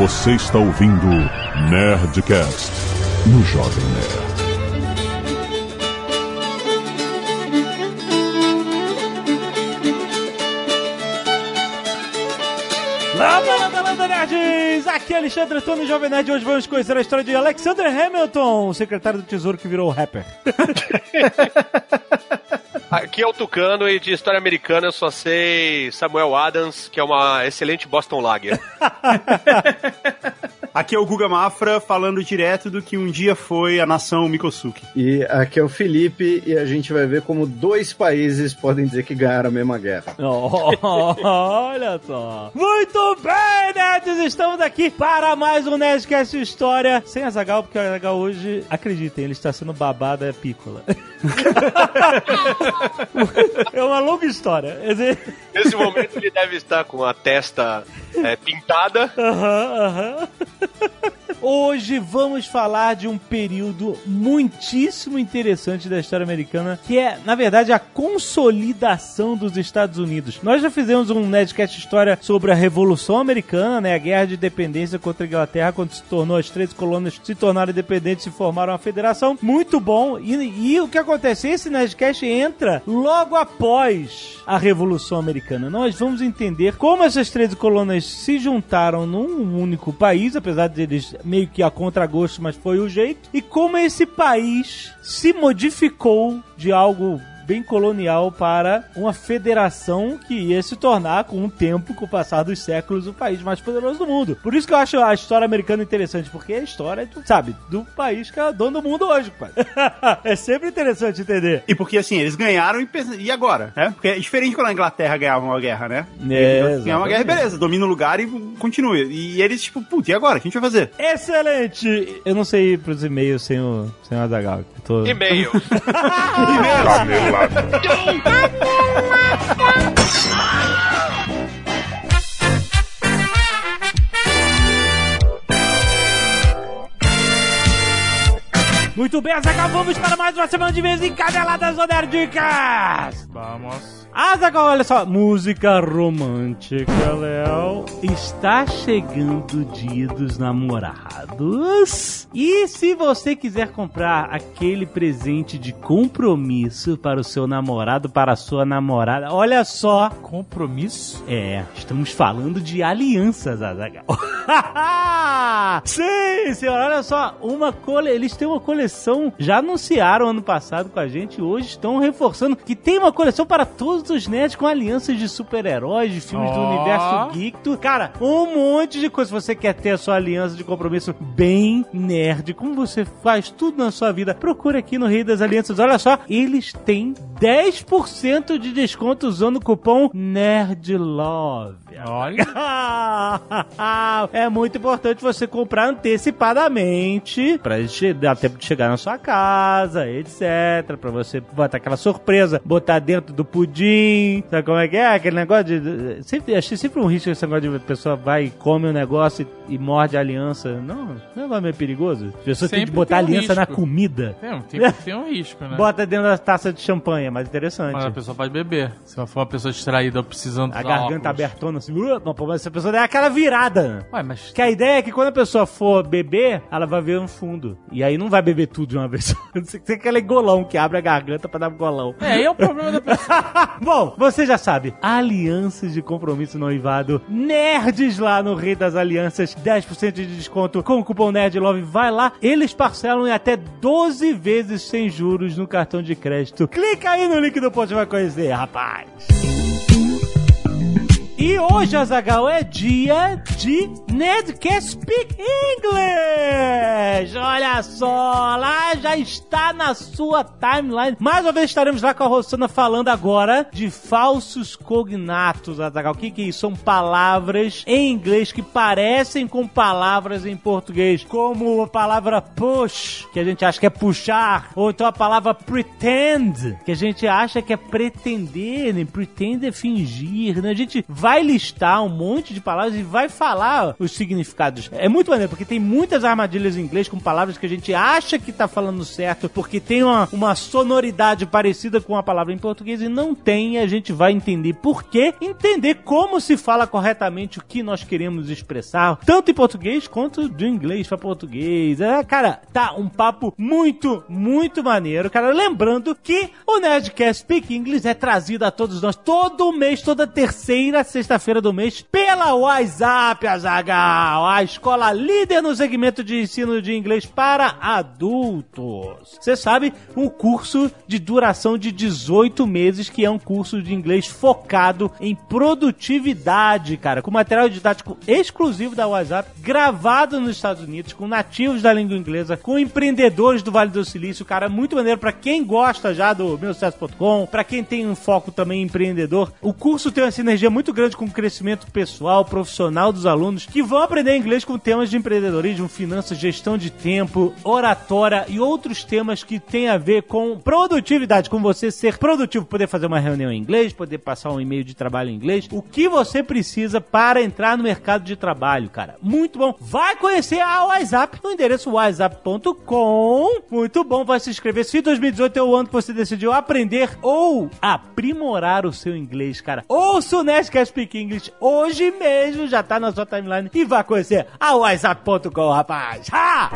Você está ouvindo Nerdcast no Jovem Nerd. Landa, landa, landa, nerds! Aqui é Alexandre Antônio, Jovem Nerd. Hoje vamos conhecer a história de Alexander Hamilton, o secretário do Tesouro que virou rapper. Aqui é o Tucano e de história americana eu só sei Samuel Adams, que é uma excelente Boston Lager. Aqui é o Guga Mafra falando direto do que um dia foi a nação Mikosuke. E aqui é o Felipe e a gente vai ver como dois países podem dizer que ganharam a mesma guerra. Oh, olha só. Muito bem, nerds! Estamos aqui para mais um Nerdcast História. Sem a Zagal, porque a Zagal hoje, acreditem, ele está sendo babada pícola. é uma longa história. Nesse momento ele deve estar com a testa é, pintada. Aham, aham. Hoje vamos falar de um período muitíssimo interessante da história americana, que é, na verdade, a consolidação dos Estados Unidos. Nós já fizemos um Nerdcast História sobre a Revolução Americana, né? A guerra de independência contra a Inglaterra, quando se tornou as três colônias se tornaram independentes e formaram uma federação. Muito bom. E, e o que acontece? Esse Nerdcast entra logo após a Revolução Americana. Nós vamos entender como essas três colônias se juntaram num único país, apesar de eles meio que a contragosto, mas foi o jeito, e como esse país se modificou de algo bem colonial para uma federação que ia se tornar, com o tempo, com o passar dos séculos, o país mais poderoso do mundo. Por isso que eu acho a história americana interessante, porque é a história, tu sabe, do país que é dono do mundo hoje, pai. é sempre interessante entender. E porque assim, eles ganharam e, e agora? É? Porque é diferente quando a Inglaterra ganhava uma guerra, né? É, ganhava uma guerra, beleza, domina o lugar e continua. E eles, tipo, putz, e agora? O que a gente vai fazer? Excelente! Eu não sei ir pros e-mails sem o, sem o Azaghal. Tô... E-mail. Canelada. Muito bem, Azaghal, vamos para mais uma semana de vez em Caneladas Nerdicas! Vamos. Azaghal, olha só, música romântica, Léo. Está chegando o dia dos namorados. E se você quiser comprar aquele presente de compromisso para o seu namorado, para a sua namorada, olha só. Compromisso? É, estamos falando de alianças, Azaghal. Sim, senhora, olha só, uma cole... eles têm uma coleção, já anunciaram ano passado com a gente, hoje estão reforçando que tem uma coleção para todos os nerds com alianças de super-heróis, de filmes do Ó. universo geek, tu- cara, um monte de coisa. Se você quer ter a sua aliança de compromisso bem nerd, como você faz tudo na sua vida, procure aqui no Rei das Alianças. Olha só, eles têm 10% de desconto usando o cupom NERDLOVE. Olha. é muito importante você comprar antecipadamente pra dar tempo de chegar na sua casa, etc. Pra você botar aquela surpresa, botar dentro do pudim. Sabe como é que é? Aquele negócio de. Sempre, achei sempre um risco esse negócio de a pessoa vai e come o negócio e, e morde a aliança. Não, não é meio perigoso? As pessoas têm que botar tem um aliança na comida. Tem, tem ter um risco, né? Bota dentro da taça de champanhe, é mais interessante. Mas a pessoa pode beber. Se ela for uma pessoa distraída ou precisando A garganta óculos. abertona assim, uh, não, mas se a pessoa der aquela virada. Ué, mas... Que a ideia é que quando a pessoa for beber, ela vai ver um fundo. E aí não vai beber tudo de uma vez. Você tem aquele golão que abre a garganta pra dar um golão. É, aí é o problema da pessoa. Bom, você já sabe, alianças de compromisso noivado, nerds lá no Rei das Alianças, 10% de desconto com o cupom NERDLOVE, vai lá, eles parcelam em até 12 vezes sem juros no cartão de crédito. Clica aí no link do post vai conhecer, rapaz. E hoje, Azagal, é dia de Nerdcast Speak English! Olha só, lá já está na sua timeline. Mais uma vez estaremos lá com a Rossana falando agora de falsos cognatos, Azagal. O que, que é isso? São palavras em inglês que parecem com palavras em português, como a palavra push, que a gente acha que é puxar, ou então a palavra pretend, que a gente acha que é pretender, né? Pretend é fingir, né? A gente vai listar um monte de palavras e vai falar os significados. É muito maneiro, porque tem muitas armadilhas em inglês com palavras que a gente acha que tá falando certo, porque tem uma, uma sonoridade parecida com a palavra em português e não tem. A gente vai entender por quê, entender como se fala corretamente o que nós queremos expressar, tanto em português quanto do inglês para português. É, cara, tá um papo muito, muito maneiro, cara. Lembrando que o Nerdcast Speak English é trazido a todos nós todo mês, toda terceira sexta-feira do mês, pela WhatsApp, Azagal, a escola líder no segmento de ensino de inglês para adultos. Você sabe, um curso de duração de 18 meses, que é um curso de inglês focado em produtividade, cara, com material didático exclusivo da WhatsApp, gravado nos Estados Unidos, com nativos da língua inglesa, com empreendedores do Vale do Silício, cara, muito maneiro para quem gosta já do meusucesso.com, para quem tem um foco também empreendedor. O curso tem uma sinergia muito grande com o crescimento pessoal, profissional dos alunos, que vão aprender inglês com temas de empreendedorismo, finanças, gestão de tempo, oratória e outros temas que têm a ver com produtividade, com você ser produtivo, poder fazer uma reunião em inglês, poder passar um e-mail de trabalho em inglês, o que você precisa para entrar no mercado de trabalho, cara. Muito bom. Vai conhecer a WhatsApp no endereço whatsapp.com. Muito bom, vai se inscrever. Se 2018 é o ano que você decidiu aprender ou aprimorar o seu inglês, cara. Ouça o Nerdcast Speak English hoje mesmo, já tá na sua timeline e vai conhecer a whatsapp.com, rapaz. Ha!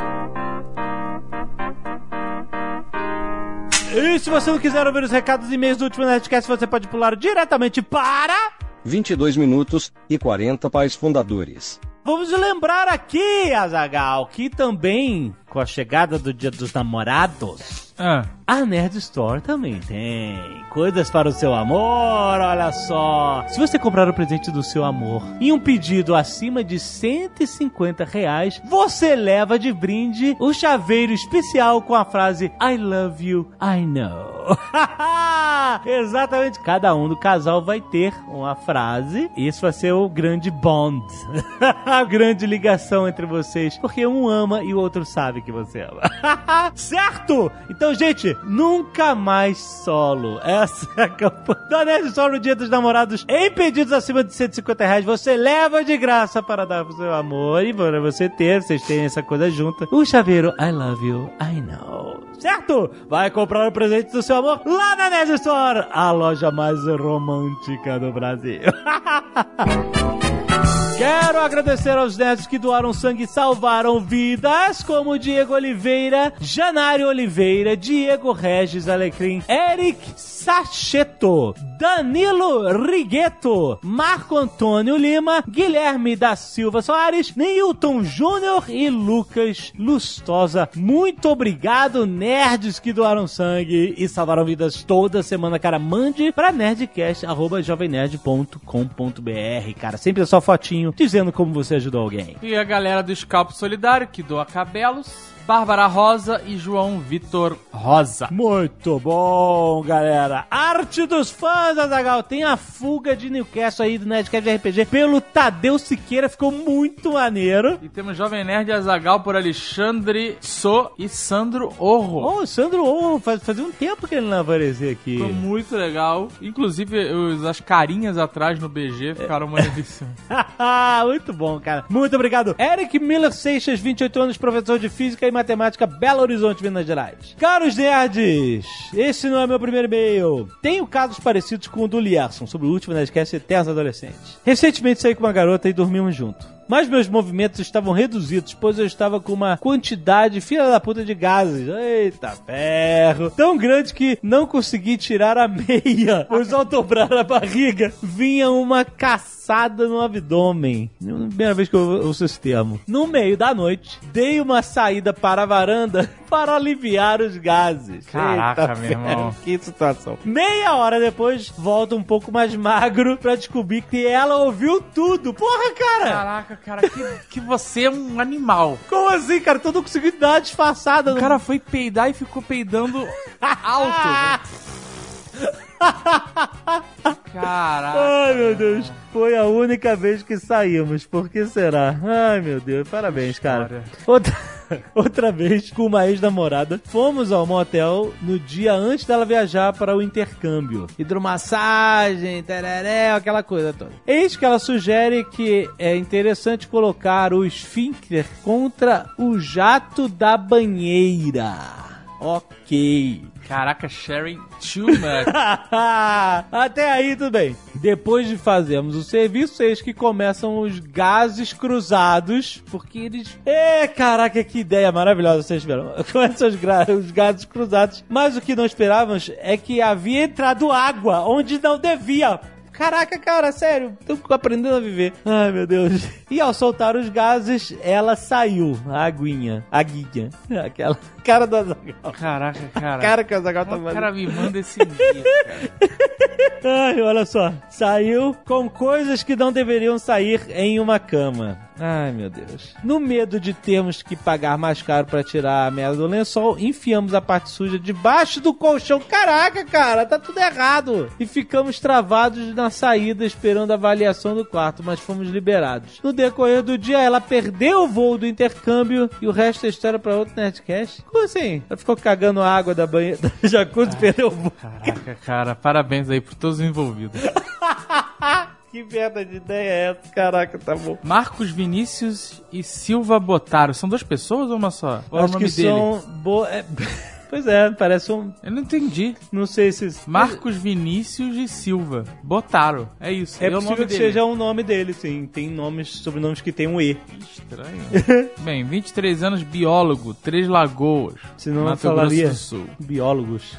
E se você não quiser ouvir os recados e e-mails do último Nerdcast, você pode pular diretamente para... 22 minutos e 40 pais fundadores. Vamos lembrar aqui, Azagal, que também com a chegada do Dia dos Namorados, Ah, a Nerd Store também tem coisas para o seu amor, olha só. Se você comprar o presente do seu amor em um pedido acima de 150 reais, você leva de brinde o chaveiro especial com a frase I love you, I know. Exatamente. Cada um do casal vai ter uma frase. Isso vai ser o grande bond. a grande ligação entre vocês. Porque um ama e o outro sabe que você ama. certo? Então, gente, nunca mais solo. Essa é a campanha Nerd Store no Dia dos Namorados. Em pedidos acima de 150 reais, você leva de graça para dar pro seu amor e para você ter, vocês têm essa coisa junta. O chaveiro I love you, I know. Certo? Vai comprar o presente do seu amor lá na Nerd Store, a loja mais romântica do Brasil. Quero agradecer aos nerds que doaram sangue e salvaram vidas, como Diego Oliveira, Janário Oliveira, Diego Regis Alecrim, Eric Sacheto, Danilo Rigueto, Marco Antônio Lima, Guilherme da Silva Soares, Newton Júnior e Lucas Lustosa. Muito obrigado, nerds que doaram sangue e salvaram vidas toda semana, cara. Mande pra nerdcast.jovemnerd.com.br, cara. Sempre a sua fotinho dizendo como você ajudou alguém. e a galera do Scalpo Solidário, que doa cabelos, Bárbara Rosa e João Vitor Rosa. Muito bom, galera. Arte dos fãs, Azagal. Tem a fuga de Newcastle aí do Nerdcast de RPG pelo Tadeu Siqueira. Ficou muito maneiro. E temos Jovem Nerd Azagal por Alexandre So e Sandro Orro. Ô, o Sandro, oh, faz, fazia um tempo que ele não aparecia aqui. Ficou muito legal. Inclusive, os- as carinhas atrás no BG ficaram maneiríssimas. Muito bom, cara. Muito obrigado. Eric Miller Seixas, 28 anos, professor de Física e Matemática, Belo Horizonte, Minas Gerais. Caros nerds, esse não é meu primeiro e-mail. Tenho casos parecidos com o do Lierson, sobre o último Nerdcast Eternos Adolescentes. Recentemente saí com uma garota e dormimos junto. Mas meus movimentos estavam reduzidos, pois eu estava com uma quantidade filha da puta de gases. Eita ferro! Tão grande que não consegui tirar a meia, pois ao dobrar a barriga vinha uma caçada no abdômen. Primeira vez que eu uso esse termo. No meio da noite, dei uma saída para a varanda para aliviar os gases. Caraca, Eita meu ferro, irmão. Que situação. Meia hora depois, volta um pouco mais magro pra descobrir que ela ouviu tudo. Porra, cara! Caraca, cara, que, que você é um animal. Como assim, cara? Tu não conseguiu dar uma disfarçada. O no- cara foi peidar e ficou peidando alto. velho. Caraca. Ai, meu Deus. Foi a única vez que saímos. Por que será? Ai, meu Deus. Parabéns, cara. Outra... outra vez com uma ex-namorada, fomos ao motel no dia antes dela viajar para o intercâmbio. Hidromassagem, tereré, aquela coisa toda. Eis que ela sugere que é interessante colocar o esfíncter contra o jato da banheira. Ok. Caraca, too much. Até aí tudo bem. Depois de fazermos o serviço, eis que começam os gases cruzados, porque eles... É, caraca, que ideia maravilhosa vocês tiveram. Começam os, gra- os gases cruzados, mas o que não esperávamos é que havia entrado água onde não devia. Caraca, cara, sério, tô aprendendo a viver. Ai, meu Deus. E ao soltar os gases, ela saiu, a aguinha, a guinha, aquela cara do Azaghal. Caraca, cara. Cara que o Azaghal tá o fazendo. cara me manda esse dia, cara. Ai, olha só. Saiu com coisas que não deveriam sair em uma cama. Ai, meu Deus. No medo de termos que pagar mais caro pra tirar a merda do lençol, enfiamos a parte suja debaixo do colchão. Caraca, cara, tá tudo errado. E ficamos travados na saída esperando a avaliação do quarto, mas fomos liberados. No decorrer do dia, ela perdeu o voo do intercâmbio e o resto é história pra outro Nerdcast. Assim? Ela ficou cagando a água da banheira da jacuzzi e perdeu o voo. Caraca, cara. Parabéns aí por todos os envolvidos. Que merda de ideia é essa? Caraca, tá bom. Marcos Vinícius e Silva Botaro. São duas pessoas ou uma só? Qual é o Acho nome que dele? são. Bo... é, Pois é, parece um. Eu não entendi. Não sei se. Marcos Vinícius e Silva. Botaro. É isso. É o possível que dele. seja o nome dele, sim. Tem nomes, sobrenomes que tem um E. Estranho. Bem, 23 anos, biólogo, Três Lagoas, Senão eu Mato falaria- Grosso do Sul. Biólogos.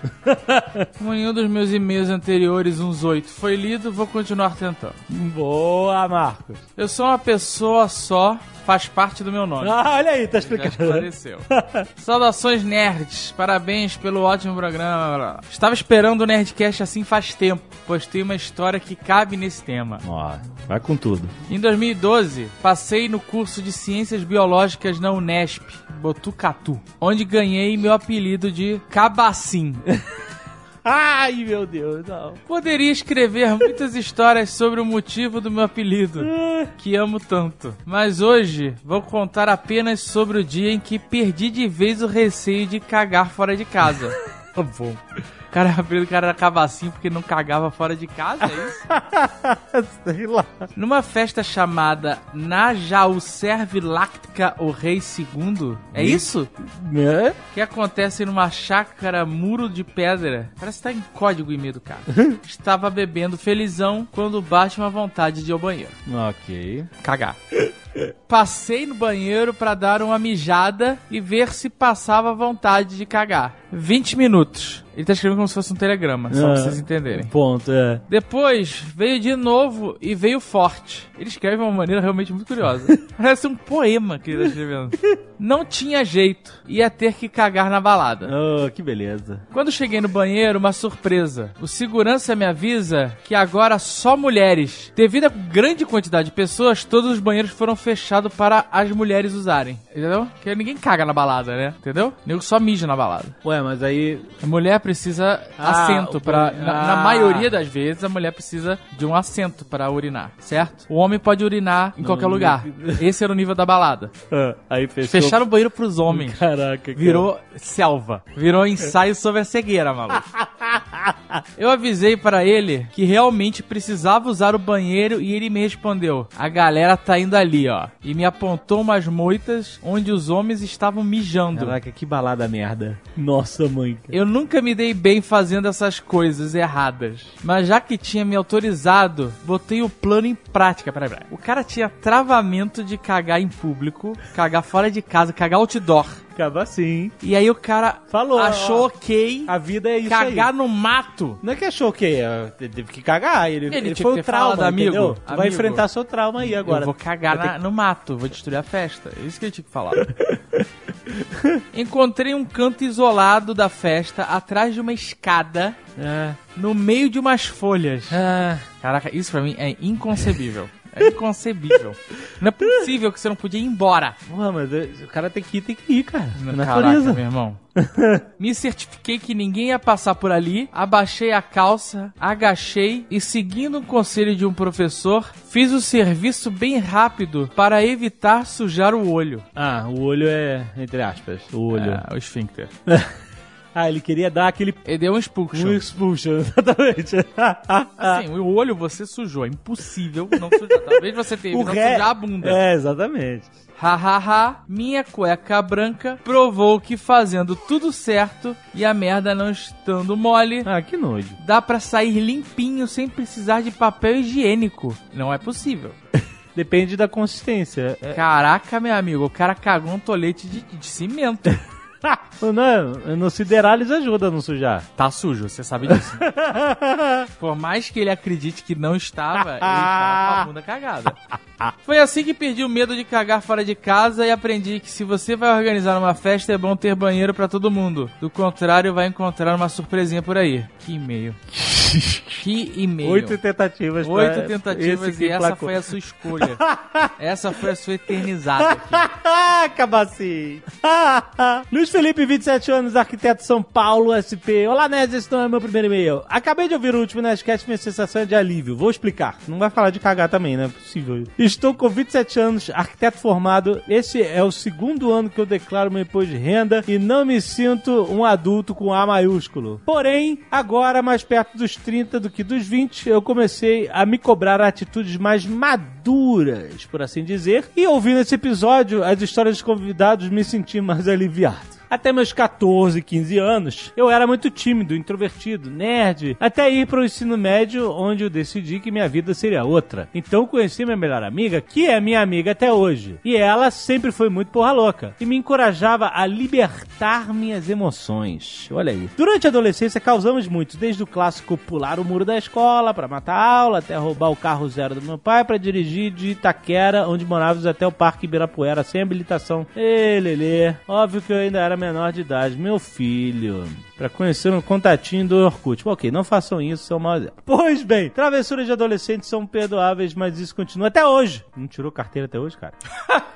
Como em um dos meus e-mails anteriores, uns oito, foi lido, vou continuar tentando. Boa, Marcos. Eu sou uma pessoa só, faz parte do meu nome. Ah, olha aí, tá Já explicando. esclareceu. Saudações nerds, parabéns pelo ótimo programa. Estava esperando o Nerdcast assim faz tempo, pois tem uma história que cabe nesse tema. Ó, vai com tudo. Em 2012, passei no curso de Ciências Biológicas na Unesp, Botucatu, onde ganhei meu apelido de Cabacim. Ai, meu Deus, não. Poderia escrever muitas histórias sobre o motivo do meu apelido, que amo tanto. Mas hoje vou contar apenas sobre o dia em que perdi de vez o receio de cagar fora de casa. Tá bom. O cara, o cara era Cabacinho porque não cagava fora de casa, é isso? Sei lá. Numa festa chamada Najauserve Lactica o Rei II, é isso? Né? Que acontece numa chácara muro de pedra. Parece que tá em código e-mail do cara. Estava bebendo felizão quando bate uma vontade de ir ao banheiro. Ok. Cagar. Passei no banheiro pra dar uma mijada e ver se passava vontade de cagar. 20 minutos. Ele tá escrevendo como se fosse um telegrama, só pra Ah. vocês entenderem. Ponto, é. Depois veio de novo e veio forte. Ele escreve de uma maneira realmente muito curiosa. Parece um poema que ele tá escrevendo. Não tinha jeito, ia ter que cagar na balada. Oh, que beleza. Quando cheguei no banheiro, uma surpresa. O segurança me avisa que agora só mulheres. Devido à grande quantidade de pessoas, todos os banheiros foram fechados para as mulheres usarem. Entendeu? Porque ninguém caga na balada, né? Entendeu? Nego só mija na balada. Ué, mas aí. A mulher precisa Ah, assento para ban- na, na Ah. maioria das vezes a mulher precisa de um assento para urinar, certo? O homem pode urinar em qualquer lugar. Esse era o nível da balada. Ah, aí fechou. Fecharam o banheiro pros homens. Caraca, cara. Virou selva. Virou ensaio sobre a cegueira, maluco. Eu avisei pra ele que realmente precisava usar o banheiro e ele me respondeu: A galera tá indo ali, ó. E me apontou umas moitas onde os homens estavam mijando. Caraca, que balada merda. Nossa, mãe. Eu nunca me dei bem fazendo essas coisas erradas. Mas já que tinha me autorizado, botei o plano em prática. Peraí, peraí. O cara tinha travamento de cagar em público, cagar fora de casa, cagar outdoor. Acaba assim. E aí o cara Falou, achou ó. ok A vida é isso cagar aí. no mato. Não é que achou que é, teve que cagar, ele, Ele ele, foi que o trauma, falado, amigo? Tu vai amigo. enfrentar seu trauma aí agora. Eu vou cagar na- ter no mato, vou destruir a festa. É isso que ele tinha que falar. Encontrei um canto isolado da festa, atrás de uma escada, Ah, no meio de umas folhas. ah, Caraca, isso pra mim é inconcebível. É inconcebível. Não é possível que você não podia ir embora. Porra, mas eh, o cara tem que ir, tem que ir, cara. É Caraca, natureza. meu irmão. Me certifiquei que ninguém ia passar por ali, abaixei a calça, agachei e, seguindo o conselho de um professor, fiz o serviço bem rápido para evitar sujar o olho. Ah, o olho é, entre aspas, o olho. É, o esfíncter. Ah, ele queria dar aquele Ele deu um expulsion. um expulsion, exatamente. Assim, o olho você sujou. É impossível não sujar. Talvez você tenha o não ré... sujar a bunda. É, exatamente. Ha ha ha, minha cueca branca provou que fazendo tudo certo e a merda não estando mole, Ah, que nojo. dá pra sair limpinho sem precisar de papel higiênico. Não é possível. Depende da consistência. É, Caraca, meu amigo, o cara cagou um tolete de, de cimento. não, no sideral eles ajudam a não sujar. Tá sujo, você sabe disso. Por mais que ele acredite que não estava, ele tava com a bunda cagada. Foi assim que perdi o medo de cagar fora de casa e aprendi que se você vai organizar uma festa é bom ter banheiro pra todo mundo. Do contrário, vai encontrar uma surpresinha por aí. Que e-mail. Que e-mail. Oito tentativas. Oito tentativas e essa foi a sua escolha. essa foi a sua eternizada aqui. Cabacinho. Luiz Felipe, 27 anos, arquiteto São Paulo, SP. Olá, Nerds, esse não é meu primeiro e-mail. Acabei de ouvir o último Nerdcast, minha sensação é de alívio. Vou explicar. Não vai falar de cagar também, não é possível. Estou com 27 anos, arquiteto formado. Esse é o segundo ano que eu declaro meu imposto de renda e não me sinto um adulto com A maiúsculo. Porém, agora, mais perto dos 30 do que dos 20, eu comecei a me cobrar atitudes mais maduras, por assim dizer. E ouvindo esse episódio, as histórias dos convidados, me senti mais aliviado. Até meus 14, 15 anos, eu era muito tímido, introvertido, nerd, até ir para o ensino médio, onde eu decidi que minha vida seria outra. Então conheci minha melhor amiga, que é minha amiga até hoje. E ela sempre foi muito porra louca e me encorajava a libertar minhas emoções. Olha aí. Durante a adolescência causamos muito, desde o clássico pular o muro da escola para matar a aula, até roubar o carro zero do meu pai para dirigir de Itaquera, onde morávamos, até o Parque Ibirapuera sem habilitação. Ê, Lelê. Óbvio que eu ainda era menor de idade, meu filho. Pra conhecer um contatinho do Orkut. Ok, não façam isso, são mau exemplo. Pois bem, travessuras de adolescentes são perdoáveis, mas isso continua até hoje. Não tirou carteira até hoje, cara?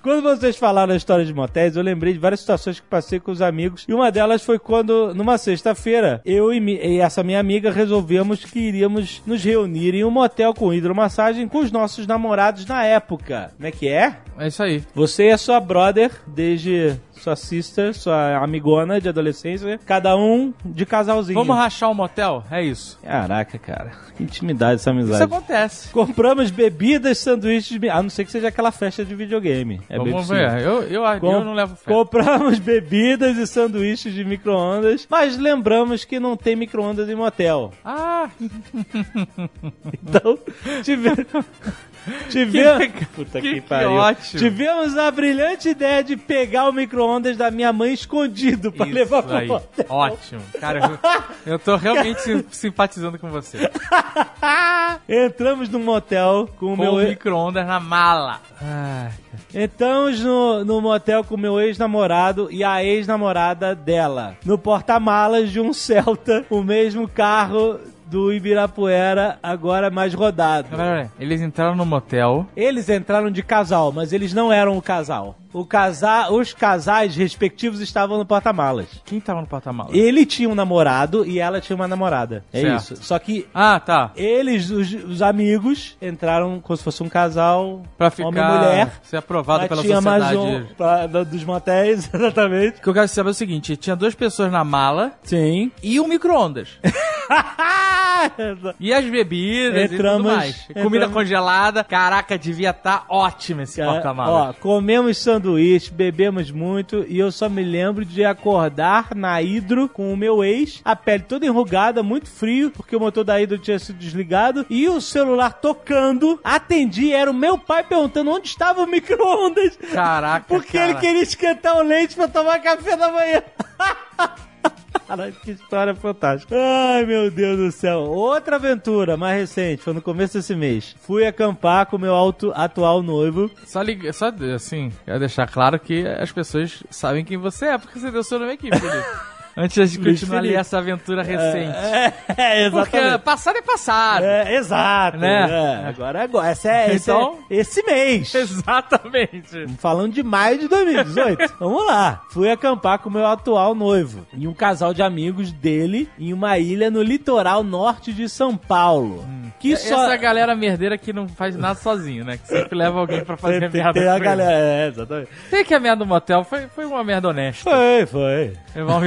Quando vocês falaram a história de motéis, eu lembrei de várias situações que passei com os amigos. E uma delas foi quando, numa sexta-feira, eu e, e essa minha amiga resolvemos que iríamos nos reunir em um motel com hidromassagem com os nossos namorados na época. Como é que é? É isso aí. Você é sua brother desde sua sister, sua amigona de adolescência, cada um de casalzinho. Vamos rachar um motel? É isso. Caraca, cara. Que intimidade essa Isso amizade. acontece. Compramos bebidas, sanduíches, a não ser que seja aquela festa de videogame. É bem Vamos ver. Eu, eu, eu Com- não levo fé. Compramos bebidas e sanduíches de micro-ondas, mas lembramos que não tem micro-ondas em motel. Ah, Então, tivemos. Tivemos. Puta que, que pariu. ótimo. Tivemos a brilhante ideia de pegar o micro-ondas da minha mãe escondido pra isso levar pro aí. motel. Ótimo. Cara, eu, eu tô realmente sim- simpatizando com você. Entramos no motel com o Com meu. o micro-ondas na mala. Ah, Entramos no, no motel com o meu ex-namorado e a ex-namorada dela. No porta-malas de um Celta, o mesmo carro do Ibirapuera, agora mais rodado. Eles entraram no motel. Eles entraram de casal, mas eles não eram o casal. O casa... Os casais respectivos estavam no porta-malas. Quem tava no porta-malas? Ele tinha um namorado e ela tinha uma namorada. É Certo. isso. Só que Ah, tá. eles, os, os amigos, entraram como se fosse um casal, Pra ficar... homem e mulher. Ser aprovado pela tinha mais sociedade. um pra- dos motéis, exatamente. O que eu quero saber é o seguinte: tinha duas pessoas na mala Sim. e um micro-ondas. E as bebidas e Entramos- tudo mais. Comida entramos- congelada. Caraca, devia estar ótimo esse Cara, porta-malas. Ó, comemos sanduíche, bebemos muito e eu só me lembro de acordar na Hidro com o meu ex, a pele toda enrugada, muito frio, porque o motor da Hidro tinha sido desligado e o celular tocando. Atendi, era o meu pai perguntando onde estava o micro-ondas. Caraca, Porque cara. ele queria esquentar o leite pra tomar café da manhã. Caralho, que história fantástica. Ai, meu Deus do céu. Outra aventura mais recente, foi no começo desse mês. Fui acampar com meu auto, atual noivo. Só, liga, só assim, quero deixar claro que as pessoas sabem quem você é, porque você deu seu nome aqui, Felipe. Antes de continuar ali essa aventura recente. É, é, Porque exatamente. passado é passado. É, exato. Né? É, agora, agora. Essa é, esse, Então- é esse mês. Exatamente. Falando de maio de 2018. Vamos lá. Fui acampar com o meu atual noivo e um casal de amigos dele em uma ilha no litoral norte de São Paulo. Que só. Essa galera merdeira que não faz nada sozinho, né? Que sempre leva alguém pra fazer tem, tem, merda. tem a galera. É, exatamente. Sei que a merda do motel foi, foi uma merda honesta. Foi, foi. Levar um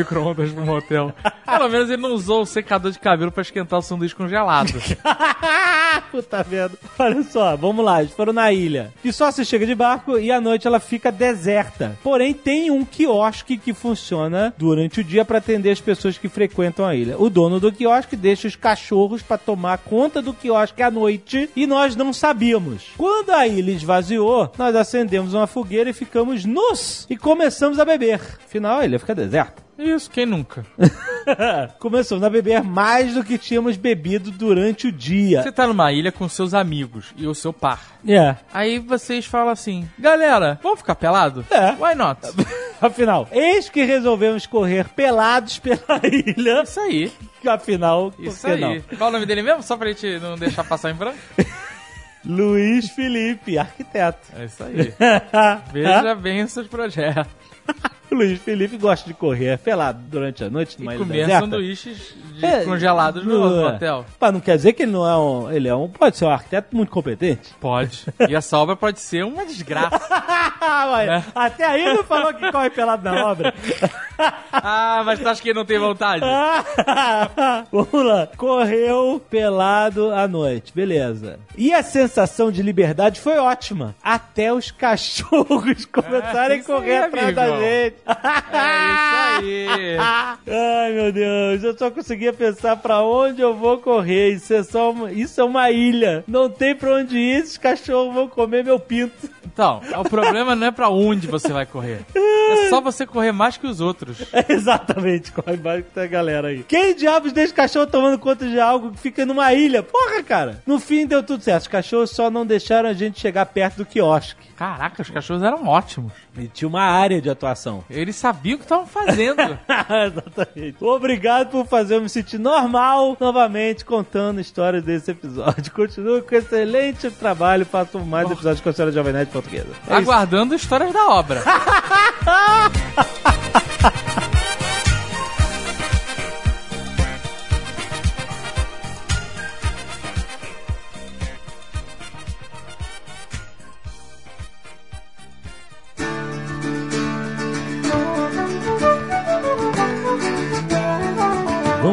pro motel. Pelo menos ele não usou o secador de cabelo pra esquentar o sanduíche congelado. Puta merda. Olha só, vamos lá, eles foram na ilha. Que só se chega de barco e à noite ela fica deserta. Porém, tem um quiosque que funciona durante o dia para atender as pessoas que frequentam a ilha. O dono do quiosque deixa os cachorros para tomar conta do quiosque à noite e nós não sabíamos. Quando a ilha esvaziou, nós acendemos uma fogueira e ficamos nus e começamos a beber. Afinal, a ilha fica deserta. Isso, quem nunca? Começamos a beber mais do que tínhamos bebido durante o dia. Você tá numa ilha com seus amigos e o seu par. É. Aí vocês falam assim, galera, vamos ficar pelado? É. Why not? Afinal, eis que resolvemos correr pelados pela ilha. Isso aí, Afinal, isso aí. não? Qual o nome dele mesmo? Só pra gente não deixar passar em branco? Luiz Felipe, arquiteto. É isso aí. Veja bem os seus projetos. Luiz Felipe gosta de correr pelado durante a noite E numa ilha comer deserta. sanduíches É, congelados no, no hotel. Mas não quer dizer que ele não é um. Ele é um. Pode ser um arquiteto muito competente. Pode. E essa obra pode ser uma desgraça. Mas É. Até aí não falou que corre pelado na obra. ah, mas tu acha que ele não tem vontade? Vamos lá. Correu pelado à noite. Beleza. E a sensação de liberdade foi ótima. Até os cachorros começarem a isso aí, correr atrás da amigão. gente. É isso aí. Ai, meu Deus. Eu só pensar pra onde eu vou correr. Isso é só uma, isso é uma ilha. Não tem pra onde ir. Esses cachorros vão comer meu pinto. Então, o problema não é pra onde você vai correr. É só você correr mais que os outros. É exatamente, corre mais que a galera aí. Quem diabos deixa o cachorro tomando conta de algo que fica numa ilha? Porra, cara. No fim deu tudo certo. Os cachorros só não deixaram a gente chegar perto do quiosque. Caraca, os cachorros eram ótimos. E tinha uma área de atuação. Eles sabiam o que estavam fazendo. Exatamente. Obrigado por fazer eu me normal novamente contando histórias desse episódio. Continue com excelente trabalho. Façam mais episódios com a senhora Jovem Nerd Portuguesa. É isso. Aguardando histórias da obra.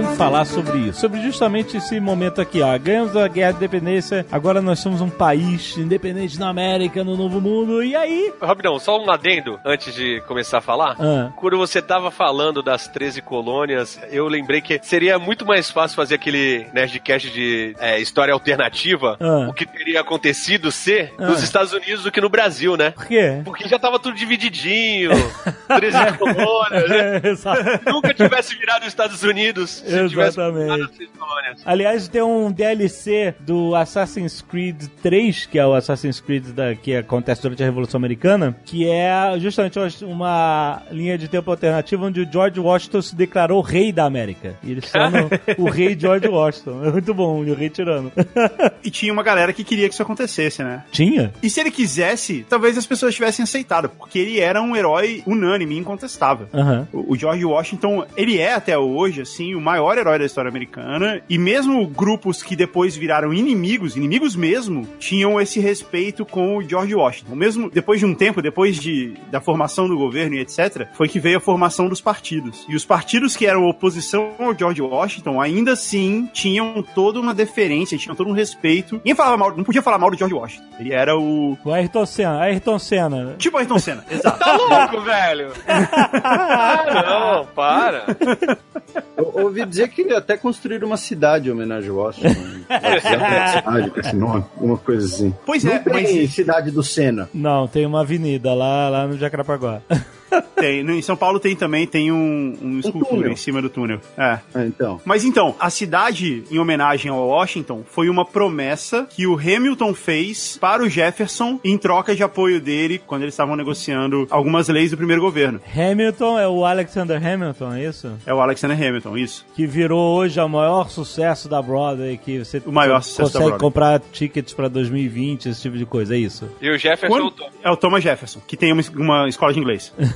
Vamos falar sobre isso. Sobre justamente esse momento aqui, ó. Ganhamos a guerra de independência, agora nós somos um país independente na América, no Novo Mundo. E aí? Rapidão, só um adendo antes de começar a falar. Ah. Quando você tava falando das 13 colônias, eu lembrei que seria muito mais fácil fazer aquele Nerdcast de é, história alternativa, Ah. o que teria acontecido ser Ah. nos Estados Unidos do que no Brasil, né? Por quê? Porque já tava tudo divididinho, 13 colônias, né? É. Nunca tivesse virado os Estados Unidos se tivesse Exatamente. virado as 13 colônias. Aliás, tem um DLC do Assassin's Creed 3, que é o Assassin's Creed da, que acontece durante a Revolução Americana, que é justamente uma linha de tempo alternativa onde o George Washington se declarou rei da América. E eles chamam o rei George Washington. É muito bom, e o rei tirano. E tinha uma galera que queria que isso acontecesse, né? Tinha? E se ele quisesse, talvez as pessoas tivessem aceitado, porque ele era um herói unânime, incontestável. O o George Washington, ele é até hoje, assim, o maior herói da história americana. E mesmo grupos que depois viraram inimigos, inimigos mesmo, tinham esse respeito com o George Washington. Mesmo depois de um tempo, depois de, da formação do governo e etc., foi que veio a formação dos partidos. E os partidos que eram oposição ao George Washington, ainda assim, tinham toda uma deferência, tinham todo um respeito. Ninguém falava mal, não podia falar mal do George Washington. Ele era o. O Ayrton Senna. Ayrton Senna. Tipo Ayrton Senna, exato. Tá louco, velho? Ah, não, para. Eu ouvi dizer que até construíram uma cidade em homenagem ao Washington. Uma cidade com esse nome, uma coisa assim. Pois Não é, tem mas- cidade do Senna. Não, tem uma avenida lá, lá no Jacarapaguá. Tem. Em São Paulo tem também, tem um, um escultura túnel. em cima do túnel. É. Ah, então. Mas então, a cidade, em homenagem ao Washington, foi uma promessa que o Hamilton fez para o Jefferson em troca de apoio dele quando eles estavam negociando algumas leis do primeiro governo. Hamilton é o Alexander Hamilton, é isso? É o Alexander Hamilton, isso. Que virou hoje o maior sucesso da Broadway, que você O maior sucesso da consegue Broadway. comprar tickets pra 2020, esse tipo de coisa, é isso? E o Jefferson Quando- É o Thomas Jefferson, que tem uma, uma escola de inglês.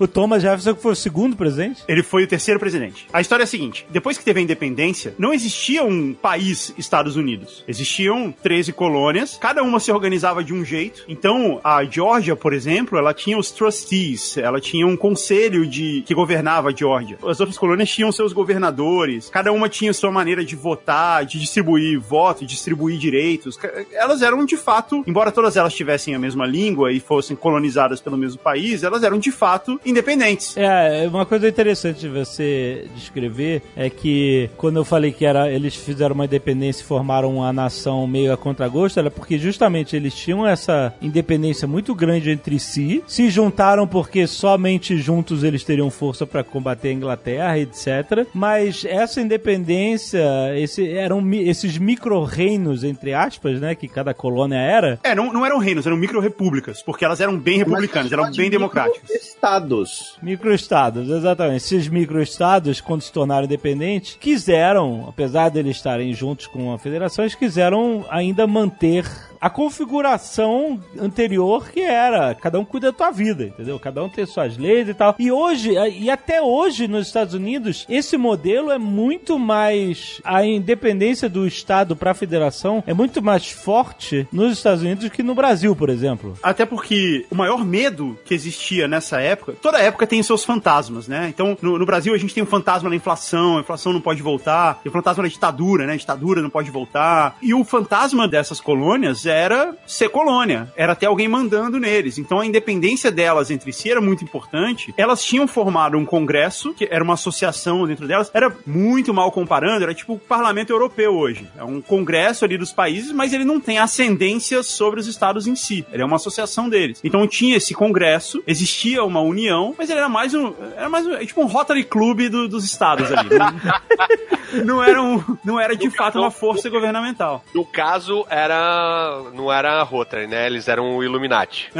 O Thomas Jefferson foi o segundo presidente? Ele foi o terceiro presidente. A história é a seguinte: depois que teve a independência, não existia um país Estados Unidos. Existiam 13 colônias, cada uma se organizava de um jeito. Então, a Geórgia, por exemplo, ela tinha os trustees, ela tinha um conselho de que governava a Geórgia. As outras colônias tinham seus governadores, cada uma tinha sua maneira de votar, de distribuir voto, distribuir direitos. Elas eram de fato, embora todas elas tivessem a mesma língua e fossem colonizadas pelo mesmo país, elas eram de fato independentes. É, uma coisa interessante de você descrever é que quando eu falei que era, eles fizeram uma independência e formaram uma nação meio a contragosto, era porque justamente eles tinham essa independência muito grande entre si, se juntaram porque somente juntos eles teriam força para combater a Inglaterra, etc. Mas essa independência, esse, eram mi- esses micro-reinos, entre aspas, né, que cada colônia era, É, não, não eram reinos, eram micro-repúblicas, porque elas eram bem republicanas, eram bem democráticas. Estados. Microestados, exatamente. Esses microestados, quando se tornaram independentes, quiseram, apesar de eles estarem juntos com a federação, eles quiseram ainda manter a configuração anterior que era cada um cuida da tua vida, entendeu? Cada um tem suas leis e tal. E hoje, e até hoje nos Estados Unidos, esse modelo é muito mais a independência do estado para a federação é muito mais forte nos Estados Unidos que no Brasil, por exemplo. Até porque o maior medo que existia nessa época, toda época tem seus fantasmas, né? Então, no, no Brasil a gente tem o fantasma da inflação, a inflação não pode voltar, tem o fantasma da ditadura, né? A ditadura não pode voltar. E o fantasma dessas colônias era ser colônia, era ter alguém mandando neles. Então a independência delas entre si era muito importante. Elas tinham formado um congresso, que era uma associação dentro delas, era muito mal comparando, era tipo o parlamento europeu hoje. É um congresso ali dos países, mas ele não tem ascendência sobre os estados em si. Ele é uma associação deles. Então tinha esse congresso, existia uma união, mas ele era mais um, era mais um, é tipo um Rotary Club do- dos estados ali. Não, não era um, não era de fato uma força governamental. No caso, era. Não era a Rotary, né? Eles eram o Illuminati.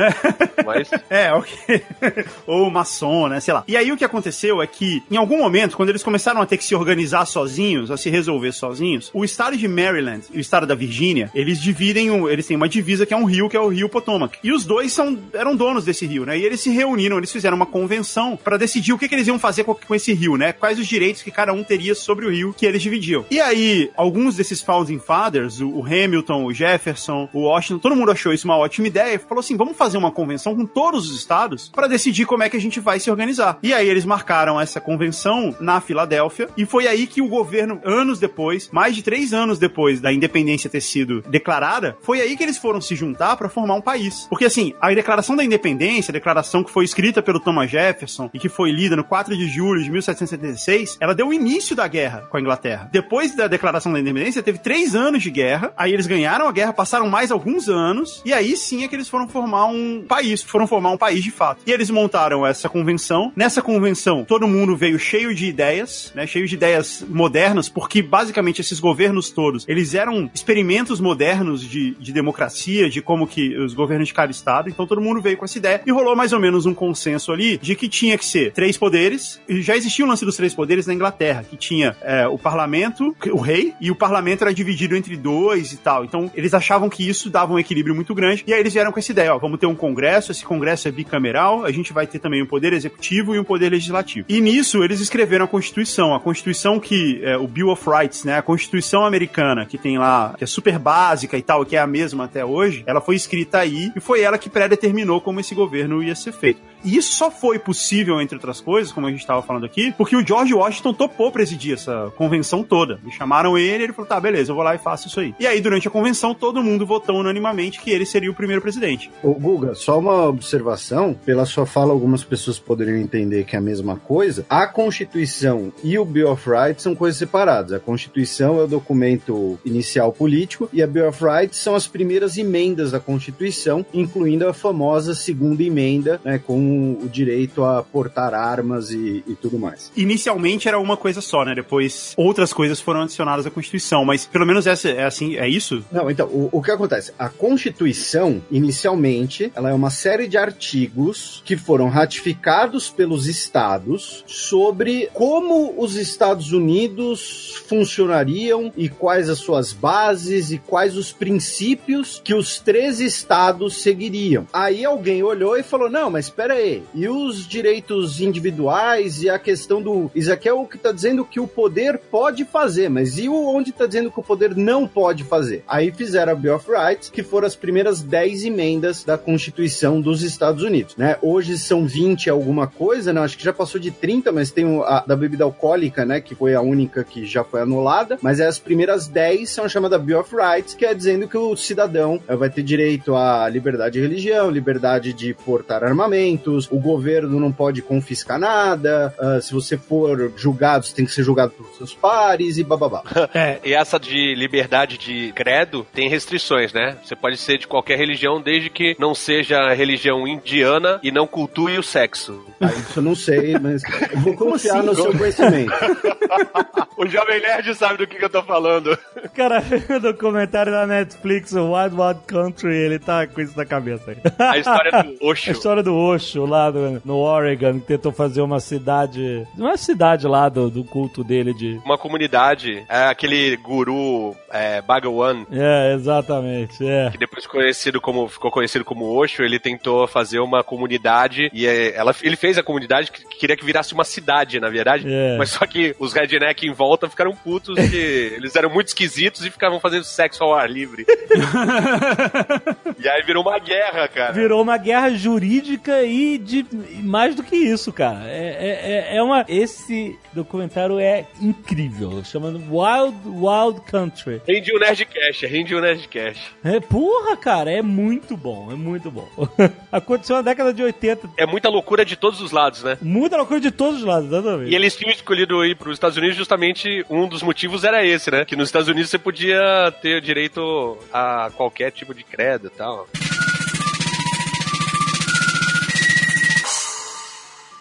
Mas. É, ok. Ou maçom, né? Sei lá. E aí o que aconteceu é que, em algum momento, quando eles começaram a ter que se organizar sozinhos, a se resolver sozinhos, o estado de Maryland e o estado da Virgínia, eles dividem, um, eles têm uma divisa que é um rio, que é o rio Potomac. E os dois são, eram donos desse rio, né? E eles se reuniram, eles fizeram uma convenção para decidir o que, que eles iam fazer com, com esse rio, né? Quais os direitos que cada um teria sobre o rio que eles dividiam. E aí, alguns desses Founding Fathers, o Hamilton, o Jefferson, o Washington, todo mundo achou isso uma ótima ideia e falou assim: vamos fazer uma convenção com todos os estados para decidir como é que a gente vai se organizar. E aí eles marcaram essa convenção na Filadélfia e foi aí que o governo, anos depois, mais de três anos depois da independência ter sido declarada, foi aí que eles foram se juntar para formar um país. Porque assim, a declaração da independência, a declaração que foi escrita pelo Thomas Jefferson e que foi lida no 4 de julho de 1776, ela deu o início da guerra com a Inglaterra. Depois da declaração da independência, teve três anos de guerra, aí eles ganharam a guerra, passaram mais alguns anos, e aí sim é que eles foram formar um país, foram formar um país de fato. E eles montaram essa convenção. Nessa convenção, todo mundo veio cheio de ideias, né, cheio de ideias modernas, porque basicamente esses governos todos, eles eram experimentos modernos de, de democracia, de como que os governos de cada estado, então todo mundo veio com essa ideia e rolou mais ou menos um consenso ali de que tinha que ser três poderes, e já existia o lance dos três poderes na Inglaterra, que tinha é, o parlamento, o rei, e o parlamento era dividido entre dois e tal. Então eles achavam que isso dava um equilíbrio muito grande, e aí eles vieram com essa ideia: ó, vamos ter um congresso, esse congresso é bicameral, a gente vai ter também um poder executivo e um poder legislativo. E nisso eles escreveram a Constituição, a Constituição que é o Bill of Rights, né, a Constituição americana, que tem lá, que é super básica e tal, que é a mesma até hoje, ela foi escrita aí e foi ela que pré-determinou como esse governo ia ser feito. E isso só foi possível, entre outras coisas, como a gente estava falando aqui, porque o George Washington topou presidir essa convenção toda. Me chamaram ele, ele falou: tá, beleza, eu vou lá e faço isso aí. E aí, durante a convenção, todo mundo votou unanimamente que ele seria o primeiro presidente. Ô, Guga, só uma observação. Pela sua fala, algumas pessoas poderiam entender que é a mesma coisa. A Constituição e o Bill of Rights são coisas separadas. A Constituição é o documento inicial político e a Bill of Rights são as primeiras emendas da Constituição, incluindo a famosa segunda emenda, né, com o direito a portar armas e, e tudo mais. Inicialmente era uma coisa só, né? Depois outras coisas foram adicionadas à Constituição, mas pelo menos essa é assim, é isso? Não, então, o, o que acontece? A Constituição, inicialmente, ela é uma série de artigos que foram ratificados pelos estados sobre como os Estados Unidos funcionariam e quais as suas bases e quais os princípios que os três estados seguiriam. Aí alguém olhou e falou: não, mas espera aí, e os direitos individuais e a questão do. Isso aqui é o que está dizendo que o poder pode fazer, mas e onde está dizendo que o poder não pode fazer? Aí fizeram a of Rights, que foram as primeiras 10 emendas da Constituição dos Estados Unidos, né? Hoje são 20 alguma coisa, né? Acho que já passou de 30, mas tem o- a da bebida alcoólica, né? Que foi a única que já foi anulada, mas é as primeiras 10 são chamada Bill of Rights, que é dizendo que o cidadão eh, vai ter direito à liberdade de religião, liberdade de portar armamentos, o governo não pode confiscar nada, ah, se você for julgado, você tem que ser julgado pelos seus pares e bababá. E essa de liberdade de credo tem restrições, né? Você pode ser de qualquer religião desde que não seja religião indiana e não cultue o sexo. Ah, isso eu não sei, mas eu vou confiar assim? no seu conhecimento. O Jovem Nerd sabe do que, que eu tô falando. Cara, o documentário da Netflix, o Wild Wild Country, ele tá com isso na cabeça. A história do Osho. A história do Osho lá do- no Oregon, que tentou fazer uma cidade. Uma cidade lá do, do culto dele de. Uma comunidade, é aquele guru é, Bhagawan, É, exatamente, é. que depois conhecido como, ficou conhecido como Osho, ele tentou fazer uma comunidade e é, ela, ele fez a comunidade que queria que virasse uma cidade, na verdade. É. Mas só que os redneck em volta ficaram putos que eles eram muito esquisitos e ficavam fazendo sexo ao ar livre. e aí virou uma guerra, cara. Virou uma guerra jurídica e de e mais do que isso, cara. É, é, é- é uma. Esse documentário é incrível. Chamando Wild Wild Country. Rende o Nerdcast, rende o Nerdcast. É, porra, cara, é muito bom, é muito bom. Aconteceu na década de 80. É muita loucura de todos os lados, né? Muita loucura de todos os lados, exatamente. E eles tinham escolhido ir para os Estados Unidos justamente um dos motivos era esse, né? Que nos Estados Unidos você podia ter direito a qualquer tipo de credo e tal.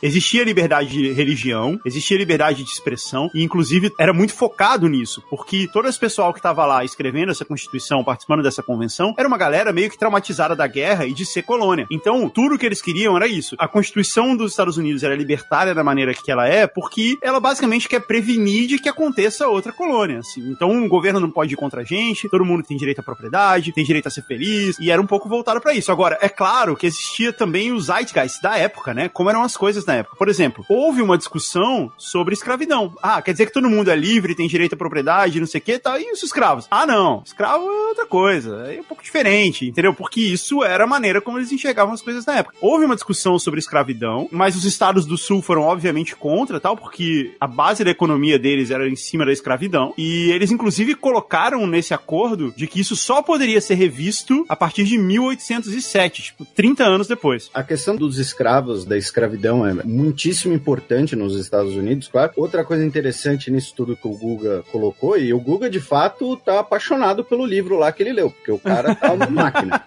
Existia liberdade de religião, existia liberdade de expressão, e inclusive era muito focado nisso, porque todo esse pessoal que estava lá escrevendo essa Constituição, participando dessa convenção, era uma galera meio que traumatizada da guerra e de ser colônia. Então, tudo que eles queriam era isso. A Constituição dos Estados Unidos era libertária da maneira que ela é, porque ela basicamente quer prevenir de que aconteça outra colônia. Assim. Então, o governo não pode ir contra a gente, todo mundo tem direito à propriedade, tem direito a ser feliz, e era um pouco voltado para isso. Agora, é claro que existia também o zeitgeist da época, né? Como eram as coisas na época. Por exemplo, houve uma discussão sobre escravidão. Ah, quer dizer que todo mundo é livre, tem direito à propriedade, não sei o que, tá? E os escravos? Ah, não. Escravo é outra coisa. É um pouco diferente, entendeu? Porque isso era a maneira como eles enxergavam as coisas na época. Houve uma discussão sobre escravidão, mas os estados do sul foram obviamente contra, tal, porque a base da economia deles era em cima da escravidão. E eles, inclusive, colocaram nesse acordo de que isso só poderia ser revisto a partir de 1807, tipo, 30 anos depois. A questão dos escravos, da escravidão, é muitíssimo importante nos Estados Unidos, claro. Outra coisa interessante nisso tudo que o Guga colocou, e o Guga, de fato, tá apaixonado pelo livro lá que ele leu, porque o cara tá uma máquina.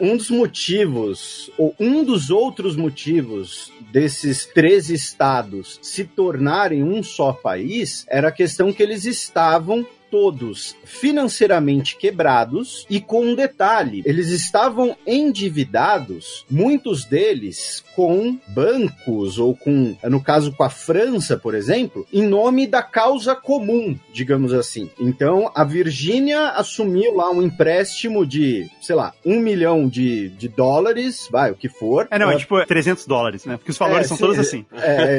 um dos motivos, ou um dos outros motivos desses três estados se tornarem um só país, era a questão que eles estavam todos financeiramente quebrados e com um detalhe, eles estavam endividados, muitos deles com bancos ou com, no caso com a França, por exemplo, em nome da causa comum, digamos assim. Então, a Virgínia assumiu lá um empréstimo de, sei lá, um milhão de, de dólares, vai, o que for. É, não, é tipo 300 dólares, né? Porque os valores É, são sim, todos assim. é,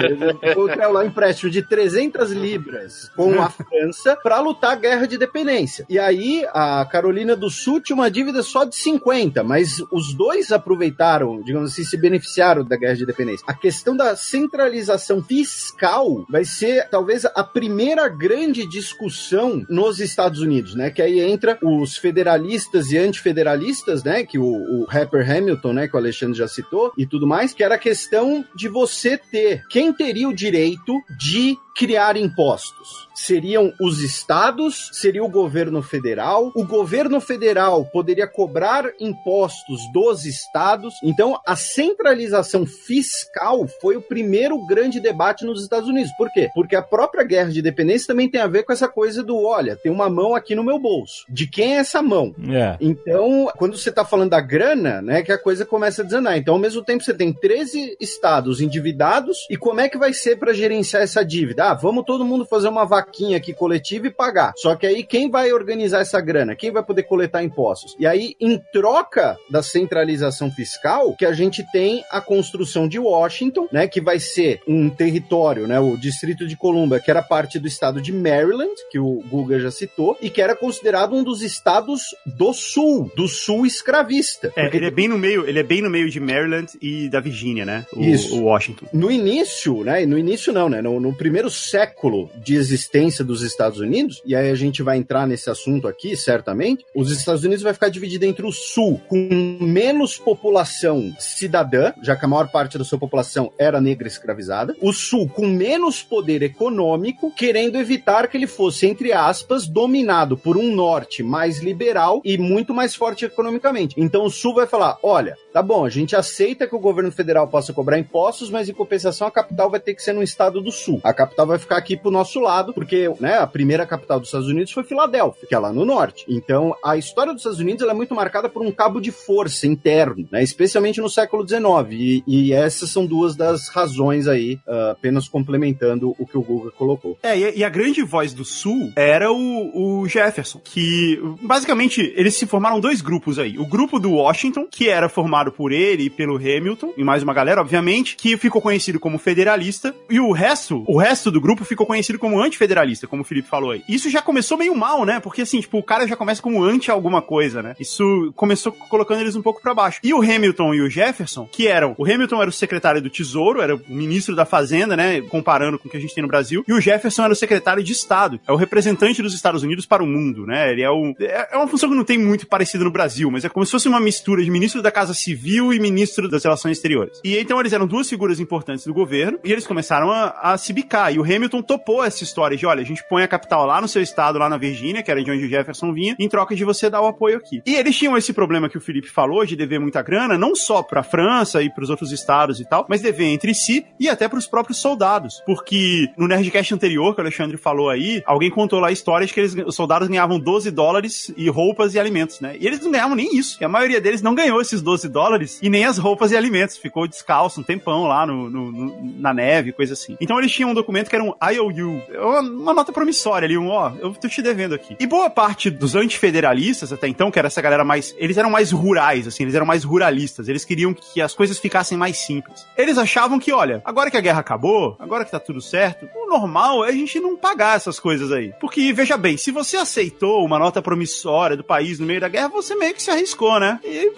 eu quero lá um empréstimo de 300 libras com a França para lutar guerra de dependência. E aí a Carolina do Sul tinha uma dívida só de 50, mas os dois aproveitaram, digamos assim, se beneficiaram da guerra de dependência. A questão da centralização fiscal vai ser talvez a primeira grande discussão nos Estados Unidos, né? Que aí entra os federalistas e antifederalistas, né? Que o, o rapper Hamilton, né? Que o Alexandre já citou e tudo mais, que era a questão de você ter quem teria o direito de criar impostos. Seriam os estados, seria o governo federal. O governo federal poderia cobrar impostos dos estados. Então, a centralização fiscal foi o primeiro grande debate nos Estados Unidos. Por quê? Porque a própria guerra de independência também tem a ver com essa coisa do, olha, tem uma mão aqui no meu bolso. De quem é essa mão? É. Então, quando você está falando da grana, né, que a coisa começa a desandar. Então, ao mesmo tempo, você tem 13 estados endividados e como é que vai ser para gerenciar essa dívida? Ah, vamos todo mundo fazer uma vaquinha aqui coletiva e pagar. Só que aí quem vai organizar essa grana? Quem vai poder coletar impostos? E aí, em troca da centralização fiscal, que a gente tem a construção de Washington, né, que vai ser um território, né, o Distrito de Colômbia, que era parte do estado de Maryland, que o Guga já citou, e que era considerado um dos estados do sul, do sul escravista. É, Porque ele é bem no meio, ele é bem no meio de Maryland e da Virgínia, né? O, Isso. o Washington. no início, né? No início não, né? No, no primeiro século de existência dos Estados Unidos, e aí a gente vai entrar nesse assunto aqui, certamente, os Estados Unidos vai ficar dividido entre o Sul, com menos população cidadã, já que a maior parte da sua população era negra escravizada, o Sul com menos poder econômico, querendo evitar que ele fosse, entre aspas, dominado por um Norte mais liberal e muito mais forte economicamente. Então o Sul vai falar: olha, tá bom, a gente aceita que o governo federal possa cobrar impostos, mas em compensação a capital vai ter que ser no estado do Sul. A capital vai ficar aqui pro nosso lado, porque né, a primeira capital dos Estados Unidos foi Filadélfia, que é lá no norte. Então a história dos Estados Unidos é muito marcada por um cabo de força interno, né, especialmente no século XIX. E, e essas são duas das razões aí, ah, apenas complementando o que o Google colocou. É, e, e a grande voz do Sul era o, o Jefferson, que basicamente eles se formaram dois grupos aí. O grupo do Washington, que era formado por ele e pelo Hamilton, e mais uma galera, obviamente, que ficou conhecido como federalista, e o resto, o resto do grupo ficou conhecido como antifederalista, como o Felipe falou aí. Isso já começou meio mal, né? Porque assim, tipo, o cara já começa como anti alguma coisa, né? Isso começou colocando eles um pouco pra baixo. E o Hamilton e o Jefferson, que eram, o Hamilton era o secretário do Tesouro, era o ministro da Fazenda, né? Comparando com o que a gente tem no Brasil, e o Jefferson era o secretário de Estado, é o representante dos Estados Unidos para o mundo, né? Ele é o é uma função que não tem muito parecida no Brasil, mas é como se fosse uma mistura de ministro da Casa Civil e ministro das Relações Exteriores. E então eles eram duas figuras importantes do governo e eles começaram a, a se bicar. E o Hamilton topou essa história de, olha, a gente põe a capital lá no seu estado, lá na Virgínia, que era de onde o Jefferson vinha, em troca de você dar o apoio aqui. E eles tinham esse problema que o Felipe falou de dever muita grana, não só para a França e para os outros estados e tal, mas dever entre si e até para os próprios soldados. Porque no Nerdcast anterior, que o Alexandre falou aí, alguém contou lá a história de que eles, os soldados ganhavam 12 dólares e roupas e alimentos, né? E eles não ganhavam nem isso. E a maioria deles não ganhou esses 12 dólares e nem as roupas e alimentos. Ficou descalço um tempão lá no, no- no- na neve, coisa assim. Então eles tinham um documento que era um IOU, uma, uma nota promissória ali, um ó, eu tô te devendo aqui. E boa parte dos antifederalistas até então, que era essa galera mais. Eles eram mais rurais, assim, eles eram mais ruralistas. Eles queriam que as coisas ficassem mais simples. Eles achavam que, olha, agora que a guerra acabou, agora que tá tudo certo, o normal é a gente não pagar essas coisas aí. Porque, veja bem, se você aceitou uma nota promissória do país no meio da guerra, você meio que se arriscou, né? E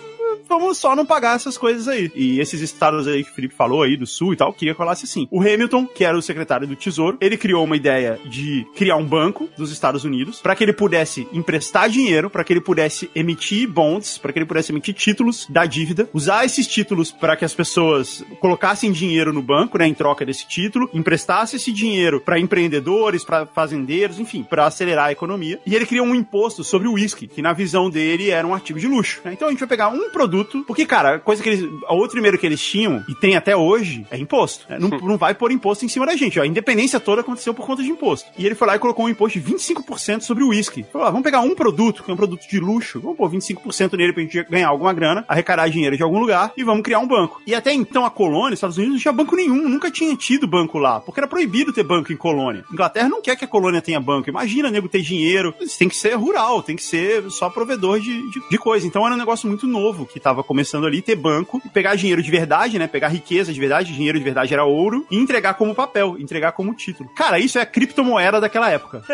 vamos só não pagar essas coisas aí. E esses estados aí que o Felipe falou aí, do sul e tal, queria que falasse assim. O Hamilton, que era o secretário do Tesouro, ele criou uma ideia de criar um banco dos Estados Unidos para que ele pudesse emprestar dinheiro, para que ele pudesse emitir bonds, para que ele pudesse emitir títulos da dívida, usar esses títulos para que as pessoas colocassem dinheiro no banco, né, em troca desse título, emprestasse esse dinheiro para empreendedores, para fazendeiros, enfim, para acelerar a economia. E ele criou um imposto sobre o uísque, que na visão dele era um artigo de luxo. né? Então a gente vai pegar um produto, porque, cara, coisa que eles. O outro primeiro que eles tinham, e tem até hoje, é imposto. né? Não, não vai pôr imposto em cima da gente. ó. A independência toda aconteceu por conta de imposto. E ele foi lá e colocou um imposto de 25% sobre o uísque. Falou: ah, vamos pegar um produto, que é um produto de luxo, vamos pôr 25% nele pra gente ganhar alguma grana, arrecadar dinheiro de algum lugar e vamos criar um banco. E até então a colônia, os Estados Unidos, não tinha banco nenhum, nunca tinha tido banco lá, porque era proibido ter banco em colônia. Inglaterra não quer que a colônia tenha banco. Imagina, nego, ter dinheiro. Isso tem que ser rural, tem que ser só provedor de, de, de coisa. Então era um negócio muito novo que tava tava começando ali, ter banco, e pegar dinheiro de verdade, né? Pegar riqueza de verdade, dinheiro de verdade era ouro, e entregar como papel, entregar como título. Cara, isso é a criptomoeda daquela época.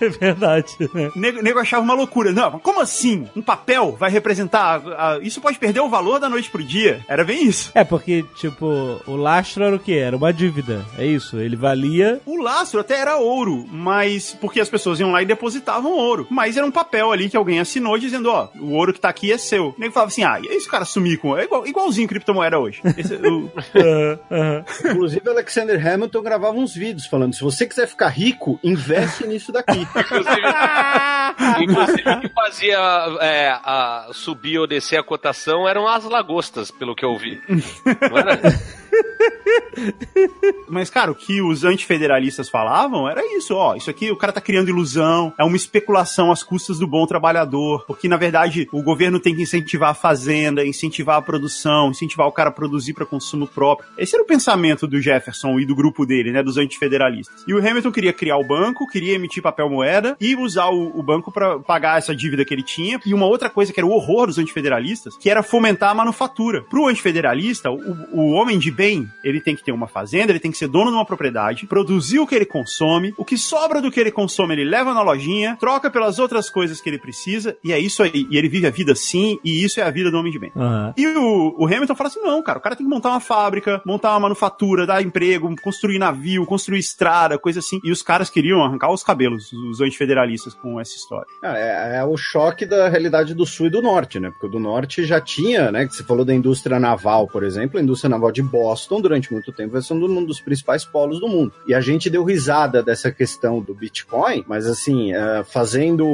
É verdade, né? Nego, nego achava uma loucura. Não, mas como assim? Um papel vai representar. a- a- isso pode perder o valor da noite pro dia? Era bem isso. É, porque, tipo, o lastro era o quê? Era uma dívida. É isso. Ele valia. O lastro até era ouro, mas porque as pessoas iam lá e depositavam ouro. Mas era um papel ali que alguém assinou dizendo, ó, o ouro que tá aqui é seu. Nego falava assim, ah, e aí esse cara sumir com. É igual, igualzinho criptomoeda hoje. Esse- o- Aham, aham. Inclusive, Alexander Hamilton gravava uns vídeos falando: se você quiser ficar rico, investe nisso daqui. Inclusive, o que fazia é, a, subir ou descer a cotação eram as lagostas, pelo que eu vi. Não era? Mas, cara, o que os antifederalistas falavam era isso, ó. Isso aqui o cara tá criando ilusão, é uma especulação às custas do bom trabalhador. Porque, na verdade, o governo tem que incentivar a fazenda, incentivar a produção, incentivar o cara a produzir para consumo próprio. Esse era o pensamento do Jefferson e do grupo dele, né? Dos antifederalistas. E o Hamilton queria criar o banco, queria emitir papel moeda e usar o, o banco para pagar essa dívida que ele tinha. E uma outra coisa que era o horror dos antifederalistas, que era fomentar a manufatura. Pro antifederalista, o, o homem de bem, ele tem que ter uma fazenda, ele tem que ser dono de uma propriedade, produzir o que ele consome, o que sobra do que ele consome ele leva na lojinha, troca pelas outras coisas que ele precisa, e é isso aí. E ele vive a vida assim, e isso é a vida do homem de bem. Aham. E o, o Hamilton fala assim: não, cara, o cara tem que montar uma fábrica, montar uma manufatura, dar emprego, construir navio, construir estrada, coisa assim. E os caras queriam arrancar os cabelos, os antifederalistas, com essa história. Ah, é, é o choque da realidade do sul e do norte, né? Porque o do norte já tinha, né? Que você falou da indústria naval, por exemplo, a indústria naval de Boston, durante muito tempo, vai ser um dos principais polos do mundo. E a gente deu risada dessa questão do Bitcoin, mas assim, é, fazendo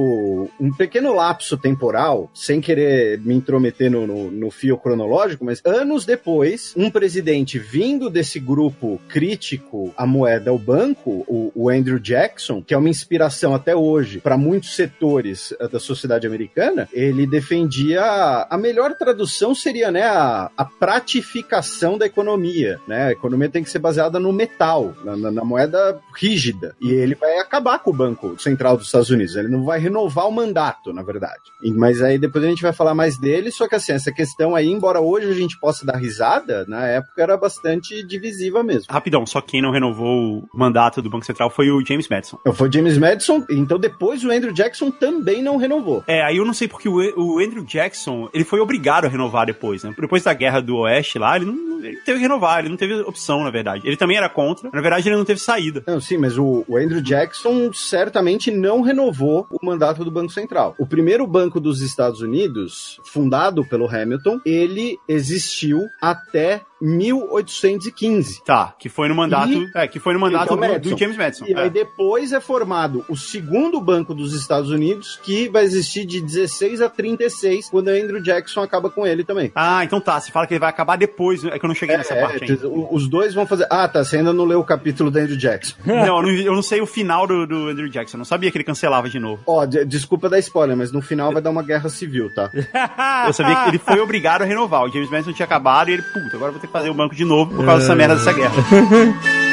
um pequeno lapso temporal, sem querer me intrometer no, no, no fio cronológico, mas anos depois, um presidente vindo desse grupo crítico à moeda ao banco, o, o Andrew Jackson, que é uma inspiração até hoje para muitos setores eh, da sociedade americana, ele defendia a melhor tradução seria né, a, a pratificação da economia. Né? A economia tem que ser baseada no metal, na, na- na moeda rígida. E ele vai acabar com o Banco Central dos Estados Unidos. Ele não vai renovar o mandato, na verdade. Mas aí depois a gente vai falar mais dele. Só que assim, essa questão aí, embora hoje a gente possa dar risada, na época era bastante divisiva mesmo. Rapidão, só quem não renovou o mandato do Banco Central foi o James Madison. Foi James Madison, então depois o Andrew Jackson também não renovou. É, aí eu não sei porque o, o Andrew Jackson, ele foi obrigado a renovar depois, né? Depois da guerra do Oeste lá, ele não ele teve que renovar, ele não teve opção, na verdade. Ele também era contra, na verdade ele não teve saída. Não, sim, mas o, o Andrew Jackson certamente não renovou o mandato do Banco Central. O primeiro banco dos Estados Unidos, fundado pelo Hamilton, ele existiu até 1815. Tá, que foi no mandato, E- é, que foi no mandato do, do James Madison. E é. aí depois é formado o segundo banco dos Estados Unidos, que vai existir de 16 a 36, quando Andrew Jackson acaba com ele também. Ah, então tá, você fala que ele vai acabar depois, é que eu não cheguei nessa É, parte ainda. o- os dois vão fazer. Ah, tá. Você ainda não leu o capítulo do Andrew Jackson. Não, eu não, eu não sei o final do, do Andrew Jackson, eu não sabia que ele cancelava de novo. Ó, de- desculpa dar spoiler, mas no final vai dar uma guerra civil, tá? Eu sabia que ele foi obrigado a renovar. O James Madison tinha acabado e ele, puta, agora vou ter que fazer o banco de novo por causa dessa merda dessa guerra.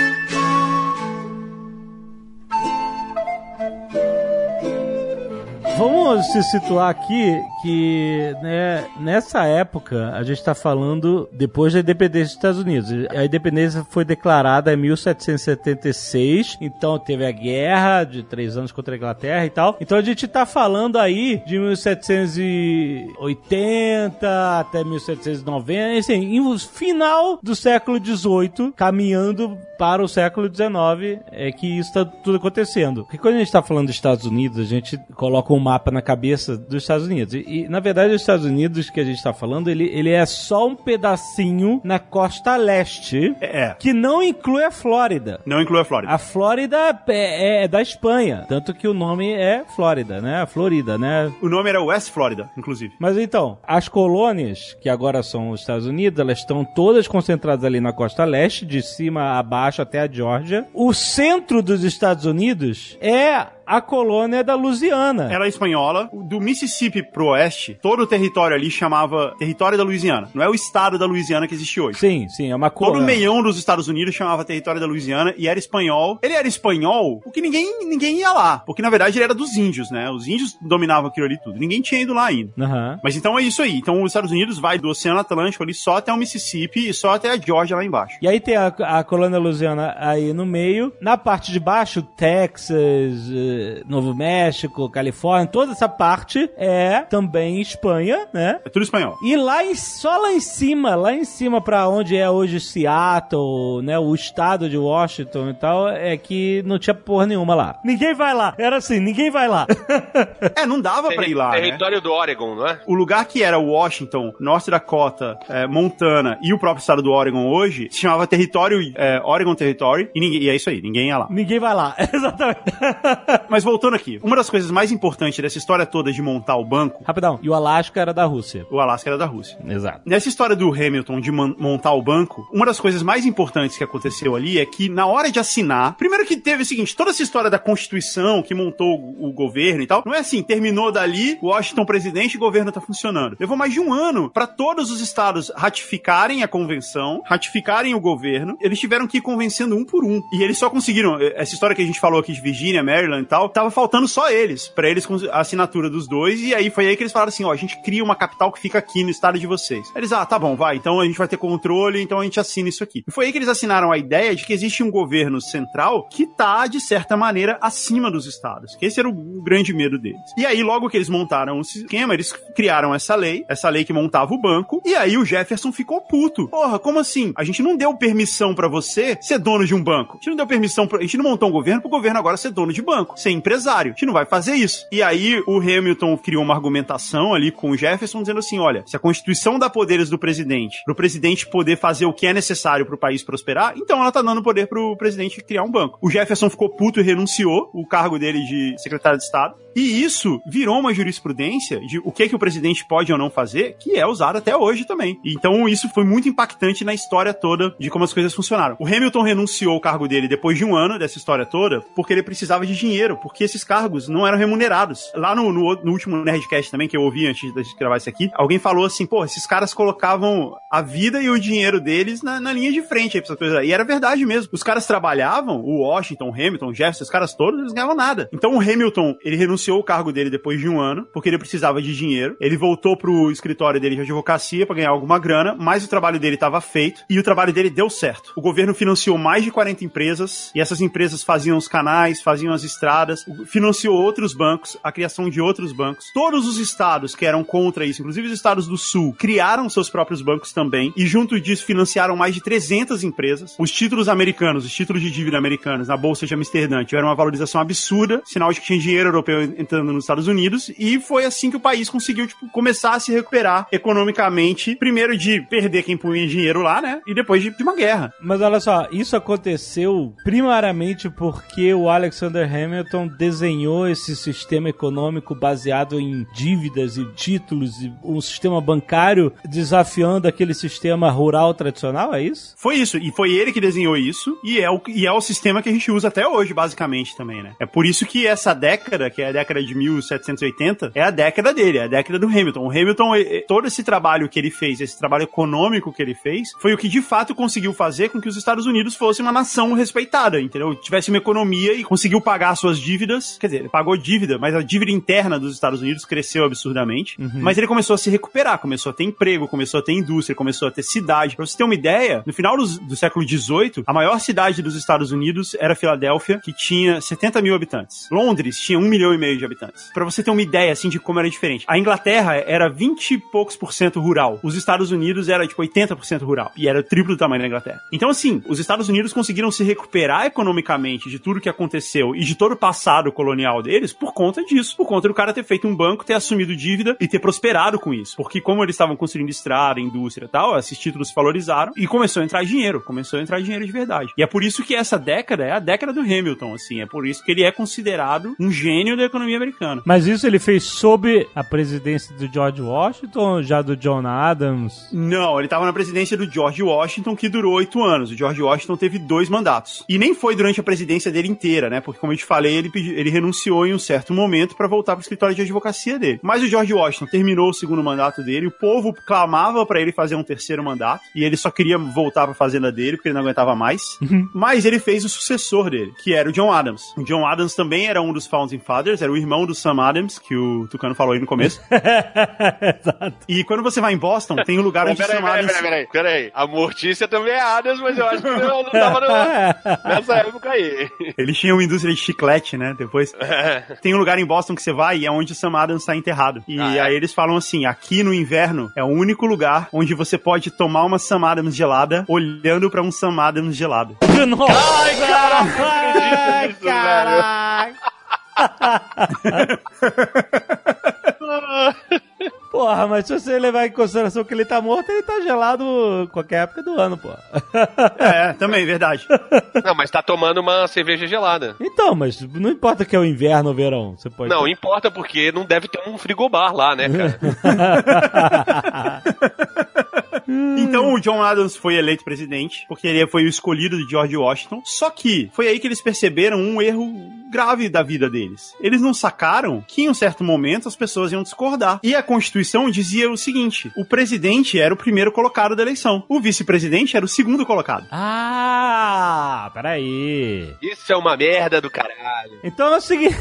Vamos se situar aqui que né, nessa época a gente está falando depois da independência dos Estados Unidos. A independência foi declarada em 1776, então teve a guerra de três anos contra a Inglaterra e tal. Então a gente está falando aí de 1780 até 1790, assim, final do século XVIII, caminhando para o século XIX, é que isso está tudo acontecendo. Porque quando a gente está falando dos Estados Unidos, a gente coloca um mapa na cabeça dos Estados Unidos. E, e, na verdade, os Estados Unidos que a gente está falando, ele, ele é só um pedacinho na costa leste, É, que não inclui a Flórida. não inclui a Flórida. A Flórida é, é da Espanha, tanto que o nome é Flórida, né? A Florida, né? O nome era West Florida, inclusive. Mas então, as colônias, que agora são os Estados Unidos, elas estão todas concentradas ali na costa leste, de cima a baixo até a Geórgia. O centro dos Estados Unidos é a colônia da Louisiana. Ela é espanhola. Do Mississippi pro oeste, todo o território ali chamava território da Louisiana. Não é o estado da Louisiana que existe hoje. Sim, sim, é uma Todo o colônia. meião dos Estados Unidos chamava território da Louisiana e era espanhol. Ele era espanhol porque ninguém, ninguém ia lá. Porque na verdade ele era dos índios, né? Os índios dominavam aquilo ali tudo. Ninguém tinha ido lá ainda. Aham. Mas então é isso aí. Então os Estados Unidos vai do Oceano Atlântico ali só até o Mississippi e só até a Georgia lá embaixo. E aí tem a, a colônia Louisiana aí no meio. Na parte de baixo, Texas, eh, Novo México, Califórnia, toda essa parte é também Espanha, né? É tudo espanhol. E lá em, só lá em cima, lá em cima pra onde é hoje Seattle, né, o estado de Washington e tal, é que não tinha porra nenhuma lá. Ninguém vai lá. Era assim, ninguém vai lá. É, não dava pra ir lá, né? Território do Oregon, não é? O lugar que era Washington, North Dakota, é, Montana e o próprio estado do Oregon hoje se chamava território é, Oregon Territory e, ninguém, e é isso aí, ninguém ia lá. ninguém vai lá. Exatamente. Mas voltando aqui, uma das coisas mais importantes dessa história toda de montar o banco, Rapidão. E o Alasca era da Rússia. o Alasca era da Rússia. Exato. Nessa história do Hamilton de montar o banco, uma das coisas mais importantes que aconteceu ali é que na hora de assinar, primeiro que teve o seguinte, toda essa história da Constituição que montou o, o governo e tal, não é assim, terminou dali, Washington presidente e o governo tá funcionando. Levou mais de um ano para todos os estados ratificarem a convenção, ratificarem o governo, eles tiveram que ir convencendo um por um. E eles só conseguiram, eh, essa história que a gente falou aqui de Virgínia, Maryland e tal, tava faltando só eles, para eles cons- a assinatura dos dois, e aí foi aí que eles falaram assim, ó, a gente cria uma capital que fica aqui no estado de vocês. Eles, ah, tá bom, vai, então a gente vai ter controle, então a gente assina isso aqui. E foi aí que eles assinaram a ideia de que existe um governo central que tá, de certa maneira, acima dos estados. Que esse era o grande medo deles. E aí, logo que eles montaram o esquema, eles criaram essa lei, essa lei que montava o banco, e aí o Jefferson ficou puto. Porra, como assim? A gente não deu permissão pra você ser dono de um banco. A gente não deu permissão, pra... a gente não montou um governo pro governo agora ser dono de banco, ser empresário. Gente não vai fazer isso. E aí o Hamilton criou uma argumentação ali com o Jefferson dizendo assim, olha, se a Constituição dá poderes do presidente, pro presidente poder fazer o que é necessário pro país prosperar, então ela tá dando poder pro presidente criar um banco. O Jefferson ficou puto e renunciou o cargo dele de secretário de Estado. E isso virou uma jurisprudência de o que que o presidente pode ou não fazer, que é usado até hoje também. Então isso foi muito impactante na história toda de como as coisas funcionaram. O Hamilton renunciou o cargo dele depois de um ano dessa história toda, porque ele precisava de dinheiro, porque esses cargos não eram remunerados. Lá no, no, no último Nerdcast também, que eu ouvi antes de gravar isso aqui, alguém falou assim, pô, esses caras colocavam a vida e o dinheiro deles na, na linha de frente aí pra essas coisas. E era verdade mesmo. Os caras trabalhavam, o Washington, o Hamilton, o Jefferson, os caras todos, eles ganhavam nada. Então o Hamilton, ele renunciou o cargo dele depois de um ano, porque ele precisava de dinheiro. Ele voltou pro escritório dele de advocacia pra ganhar alguma grana, mas o trabalho dele estava feito e o trabalho dele deu certo. O governo financiou mais de 40 empresas e essas empresas faziam os canais, faziam as estradas, financiou outros bancos, a criação de outros bancos. Todos os estados que eram contra isso, inclusive os estados do sul, criaram seus próprios bancos também e junto disso financiaram mais de 300 empresas. Os títulos americanos, os títulos de dívida americanos na bolsa de Amsterdã tiveram uma valorização absurda, sinal de que tinha dinheiro europeu entrando nos Estados Unidos e foi assim que o país conseguiu tipo, começar a se recuperar economicamente, primeiro de perder quem punha dinheiro lá, né? E depois de, de uma guerra. Mas olha só, isso aconteceu primariamente porque o Alexander Hamilton desenhou esse sistema econômico baseado em dívidas e títulos e um sistema bancário desafiando aquele sistema rural tradicional, é isso? Foi isso, e foi ele que desenhou isso, e é, o, e é o sistema que a gente usa até hoje, basicamente, também, né? É por isso que essa década, que é a década de 1780, é a década dele, é a década do Hamilton. O Hamilton, todo esse trabalho que ele fez, esse trabalho econômico que ele fez, foi o que de fato conseguiu fazer com que os Estados Unidos fosse uma nação respeitada, entendeu? Tivesse uma economia e conseguiu pagar suas dívidas, quer dizer, ele pagou dívida, mas a dívida interna dos Estados Unidos cresceu absurdamente, mas ele começou a se recuperar, começou a ter emprego, começou a ter indústria, começou a ter cidade. Pra você ter uma ideia, no final dos- do século XVIII, a maior cidade dos Estados Unidos era Filadélfia, que tinha 70 mil habitantes. Londres tinha um milhão e meio de habitantes. Pra você ter uma ideia, assim, de como era diferente. A Inglaterra era 20 e poucos por cento rural. Os Estados Unidos era, tipo, 80% rural. E era o triplo do tamanho da Inglaterra. Então, assim, os Estados Unidos conseguiram se recuperar economicamente de tudo que aconteceu e de todo o passado colonial deles por conta disso. Por conta do cara ter feito um banco, ter assumido dívida e ter prosperado com isso. Porque como eles estavam construindo estrada, indústria, tal, esses títulos se valorizaram e começou a entrar dinheiro, começou a entrar dinheiro de verdade. E é por isso que essa década é a década do Hamilton, assim, é por isso que ele é considerado um gênio da economia americana. Mas isso ele fez sob a presidência do George Washington, já do John Adams? Não, ele estava na presidência do George Washington, que durou oito anos. O George Washington teve dois mandatos. E nem foi durante a presidência dele inteira, né? Porque, como eu te falei, ele, pedi- ele renunciou em um certo momento para voltar para o escritório de advocacia dele. Mas o George Washington terminou o segundo mandato dele, o povo clamava para ele fazer um terceiro mandato, e ele só queria voltar para a fazenda dele, porque ele não aguentava mais. Mas ele fez o sucessor dele, que era o John Adams. O John Adams também era um dos Founding Fathers, era o irmão do Sam Adams, que o Tucano falou aí no começo. Exato. E quando você vai em Boston, tem um lugar onde o Peraí, Sam peraí, Adams... peraí, peraí, peraí. A Mortícia também é Adams, mas eu acho que eu não tava no- nessa época aí. Eles tinham uma indústria de chiclete, né? Depois. Tem um lugar em Boston que você vai e é onde o Sam Adams está enterrado. E Ah, é? aí eles falam assim: aqui no inverno é o único lugar onde você pode tomar uma Sam Adams gelada olhando pra um Sam Adams gelado. Nossa! Ai, cara, não acredito nisso, Caraca! Porra, mas se você levar em consideração que ele tá morto, ele tá gelado qualquer época do ano, pô. É, também, verdade. Não, mas tá tomando uma cerveja gelada. Então, mas não importa que é o inverno ou verão, você pode. Não, importa porque não deve ter um frigobar lá, né, cara? Então o John Adams foi eleito presidente, porque ele foi o escolhido de George Washington. Só que foi aí que eles perceberam um erro grave da vida deles. Eles não sacaram que em um certo momento as pessoas iam discordar. E a Constituição dizia o seguinte: o presidente era o primeiro colocado da eleição, o vice-presidente era o segundo colocado. Ah, peraí. Isso é uma merda do caralho. Então é o seguinte.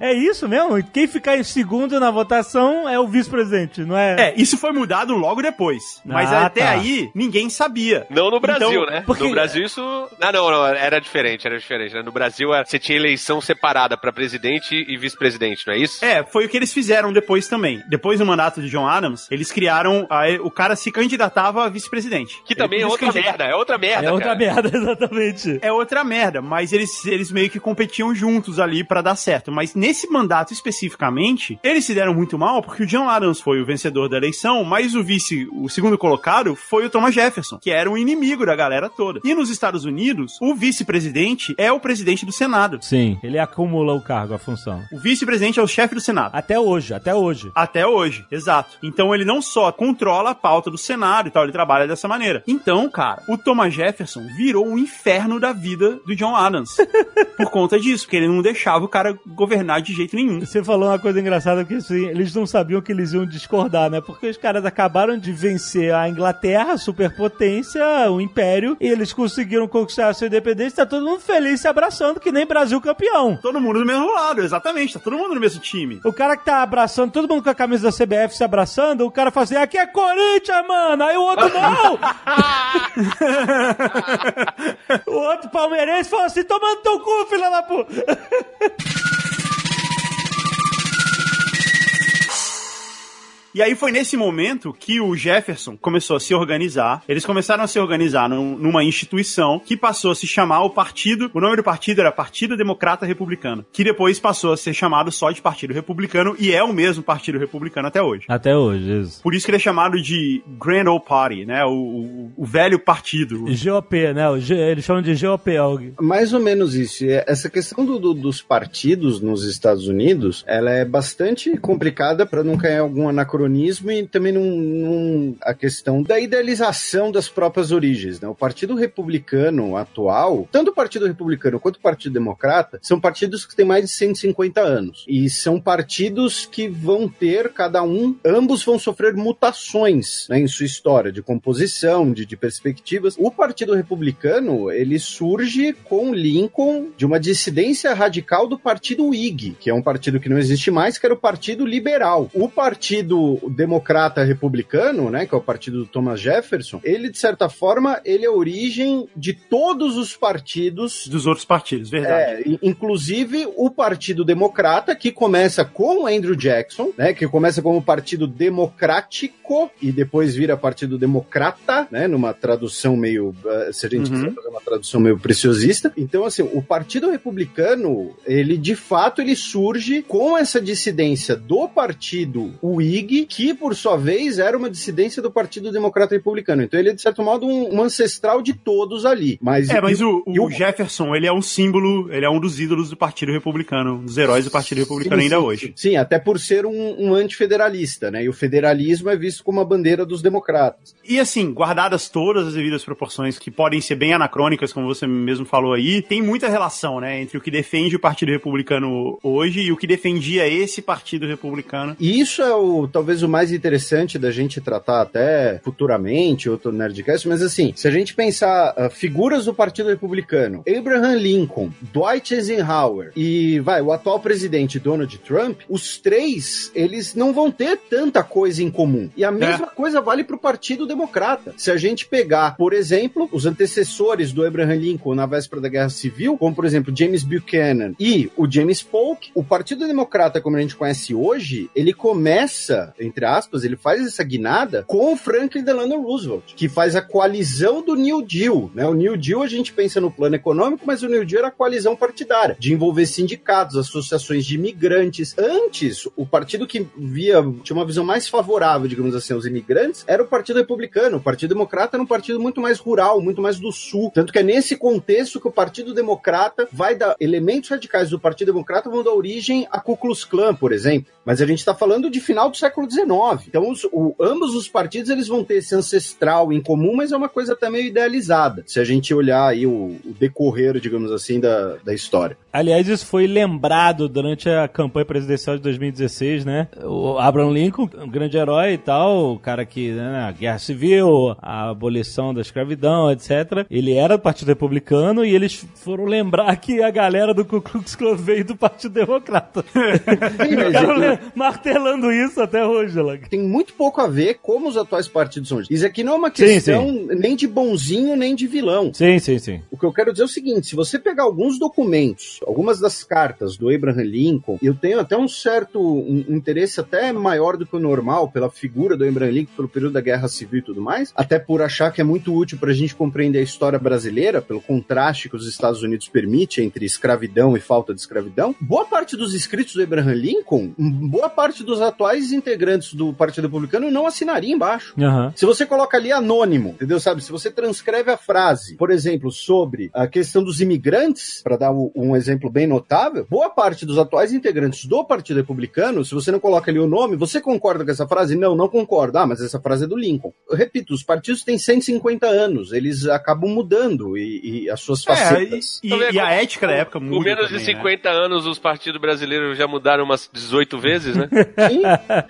É isso mesmo? Quem ficar em segundo na votação é o vice-presidente, não é? É, isso foi mudado logo depois. Mas Ah, até tá. aí, ninguém sabia. Não no Brasil, Então, né? porque- No Brasil isso. Ah, não, não, era diferente, era diferente. Né? No Brasil era- você tinha eleição separada pra presidente e vice-presidente, não é isso? É, foi o que eles fizeram depois também. Depois do mandato de John Adams, eles criaram. a- o cara se candidatava a vice-presidente. Que também é outra merda, é outra merda. É outra cara. merda, exatamente. é outra merda, mas eles, eles meio que competiam juntos ali pra dar certo. Mas nesse mandato especificamente, eles se deram muito mal porque o John Adams foi o vencedor da eleição, mas o vice, o segundo colocado, foi o Thomas Jefferson, que era um inimigo da galera toda. E nos Estados Unidos, o vice-presidente é o presidente do Senado. Sim, ele acumula o cargo, a função. O vice-presidente é o chefe do Senado. Até hoje, até hoje. Até hoje, exato. Então ele não só controla a pauta do Senado e tal, ele trabalha dessa maneira. Então, cara, o Thomas Jefferson virou um inferno da vida do John Adams. por conta disso, porque ele não deixava o cara governar de jeito nenhum. Você falou uma coisa engraçada que assim, eles não sabiam que eles iam discordar, né? Porque os caras acabaram de vencer a Inglaterra, a superpotência, o Império, e eles conseguiram conquistar a sua independência, tá todo mundo feliz se abraçando, que nem Brasil campeão. Todo mundo do mesmo lado, exatamente. Tá todo mundo no mesmo time. O cara que tá abraçando, todo mundo com a camisa da CBF se abraçando, o cara fala assim, aqui é Corinthians, mano! Aí o outro, não! o outro palmeirense falou assim, tomando teu cu, filha da puta! E aí foi nesse momento que o Jefferson começou a se organizar. Eles começaram a se organizar num- numa instituição que passou a se chamar o partido. O nome do partido era Partido Democrata Republicano, que depois passou a ser chamado só de Partido Republicano e é o mesmo Partido Republicano até hoje. Até hoje, isso. Por isso que ele é chamado de Grand Old Party, né? O, o- o velho partido. GOP, né? O G- eles chamam de GOP. algo. Mais ou menos isso. E Essa questão do- do- dos partidos nos Estados Unidos, ela é bastante complicada para não cair em algum anacronismo e também num, num- a questão da idealização das próprias origens. Né? O Partido Republicano atual, tanto o Partido Republicano quanto o Partido Democrata, são partidos que têm mais de 150 anos. E são partidos que vão ter, cada um, ambos vão sofrer mutações né, em sua história, de composição, de, de perspectivas. O Partido Republicano, ele surge com Lincoln de uma dissidência radical do Partido Whig, que é um partido que não existe mais, que era o Partido Liberal. O Partido Democrata Republicano, né, que é o partido do Thomas Jefferson, ele, de certa forma, ele é a origem de todos os partidos Dos outros partidos, verdade. é, in- inclusive o Partido Democrata, que começa com Andrew Jackson, né, que começa como Partido Democrático e depois vira Partido Democrata, né, numa tradução meio, eh, se a gente Uhum. quiser fazer uma tradução meio preciosista. Então, assim, o Partido Republicano, ele de fato ele surge com essa dissidência do Partido Whig que, por sua vez, era uma dissidência do Partido Democrata Republicano. Então ele é, de certo modo, um, um ancestral de todos ali. Mas, É, mas e- o, e o Jefferson, ele é um símbolo, ele é um dos ídolos do Partido Republicano, um dos heróis do Partido Republicano Sim, ainda sim, hoje. Sim, até por ser um, um antifederalista, né? E o federalismo é visto como a bandeira dos democratas. E assim, guardadas todas as devidas proporções, que podem ser bem anacrônicas, como você mesmo falou aí, tem muita relação, né, entre o que defende o Partido Republicano hoje e o que defendia esse Partido Republicano. E isso é o talvez o mais interessante da gente tratar até futuramente, outro Nerdcast, mas assim, se a gente pensar ah, figuras do Partido Republicano, Abraham Lincoln, Dwight Eisenhower e vai, o atual presidente Donald Trump, os três, eles não vão ter tanta coisa em comum. E a mesma coisa vale para o Partido Democrata. Se a gente pegar, por exemplo, os antecessores do Abraham Lincoln na véspera da Guerra Civil, como por exemplo James Buchanan e o James Polk, o Partido Democrata, como a gente conhece hoje, ele começa, entre aspas, ele faz essa guinada com o Franklin Delano Roosevelt, que faz a coalizão do New Deal. Né? O New Deal a gente pensa no plano econômico, mas o New Deal era a coalizão partidária, de envolver sindicatos, associações de imigrantes. Antes, o partido que via, tinha uma visão mais favorável, digamos assim, aos imigrantes, era o Partido Republicano. O Partido Democrata era um partido muito mais rural, muito mais do sul. Tanto que é nesse contexto que o Partido Democrata vai dar elementos radicais do Partido Democrata vão dar origem a Ku Klux Klan, por exemplo. Mas a gente está falando de final do século XIX. Então, os- o- ambos os partidos eles vão ter esse ancestral em comum, mas é uma coisa até meio idealizada. Se a gente olhar aí o, o decorrer, digamos assim, da, da história. Aliás, isso foi lembrado durante a campanha presidencial de 2016, né? O Abraham Lincoln, um grande herói e tal, o cara que, né, a guerra civil, a abolição da escravidão, etc. Ele era do Partido Republicano e eles foram lembrar que a galera do Ku Klux Klan veio do Partido Democrata. Ficaram le- martelando isso até hoje, Lag. tem muito pouco a ver como os atuais partidos são. Isso aqui não é uma Sim, questão nem de bonzinho nem de vilão. Sim, sim, sim. O que eu quero dizer é o seguinte: se você pegar alguns documentos, algumas das cartas do Abraham Lincoln, eu tenho até um certo um interesse até maior do que o normal pela figura do Abraham Lincoln, pelo período da Guerra Civil e tudo mais, até por achar que é muito útil para a gente compreender a história brasileira, pelo contraste que os Estados Unidos permite entre escravidão e falta de escravidão. Boa parte dos escritos do Abraham Lincoln, boa parte dos atuais integrantes do Partido Republicano não assinaria embaixo. Aham. Se você coloca ali anônimo, entendeu? Sabe? Se você transcreve a frase, por exemplo, sobre a questão dos imigrantes, para dar um exemplo bem notável, boa parte dos atuais integrantes do Partido Republicano, se você não coloca ali o nome, você concorda com essa frase? Não, não concordo. Ah, mas essa frase é do Lincoln. Eu repito, os partidos têm 150 anos, eles acabam mudando e, e as suas É, e, facetas. e- Então, é e a ética da época muda Com menos de também, né? 50 anos, os partidos brasileiros já mudaram umas 18 vezes, né? Sim,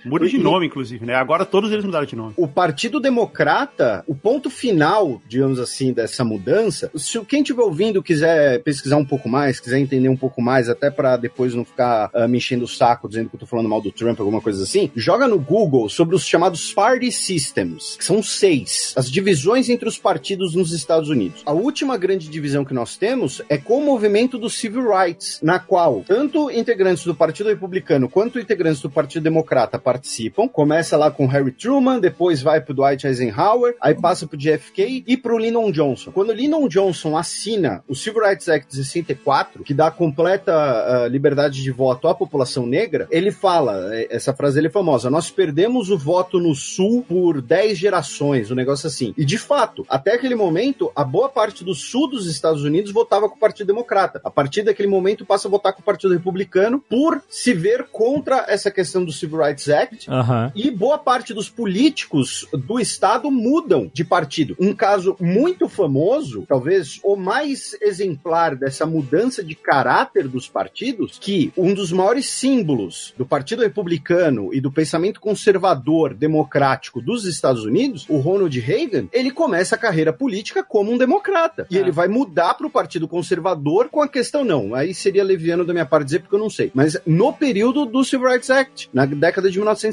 Muda de nome, inclusive, né? Agora todos eles mudaram de nome. o Partido Democrata, o ponto final, digamos assim, dessa mudança, se quem estiver ouvindo quiser pesquisar um pouco mais, quiser entender um pouco mais, até para depois não ficar ah, me enchendo o saco dizendo que eu tô falando mal do Trump, alguma coisa assim, joga no Google sobre os chamados Party Systems, que são seis, as divisões entre os partidos nos Estados Unidos. A última grande divisão que nós temos é com o movimento dos Civil Rights, na qual tanto integrantes do Partido Republicano quanto integrantes do Partido Democrata participam. Começa lá com Harry Truman, depois vai pro Dwight Eisenhower, aí passa pro JFK e pro Lyndon Johnson. Quando Lyndon Johnson assina o Civil Rights Act de 64, que dá completa ah, liberdade de voto à população negra, ele fala, eh, essa frase é famosa, nós perdemos o voto no Sul por 10 gerações, um negócio assim. E de fato, até aquele momento, a boa parte do Sul dos Estados Unidos votava com o Partido Democrata. A partir daquele momento passa a votar com o Partido Republicano por se ver contra essa questão do Civil Rights Act Aham. e boa parte dos políticos do estado mudam de partido. Um caso muito famoso, talvez o mais exemplar dessa mudança de caráter dos partidos, que um dos maiores símbolos do Partido Republicano e do pensamento conservador democrático dos Estados Unidos, o Ronald Reagan, ele começa a carreira política como um democrata. E É. ele vai mudar para o Partido Conservador com a questão não. Aí seria leviano da minha parte dizer porque eu não sei. Mas no período do Civil Rights Act, na década de 1960.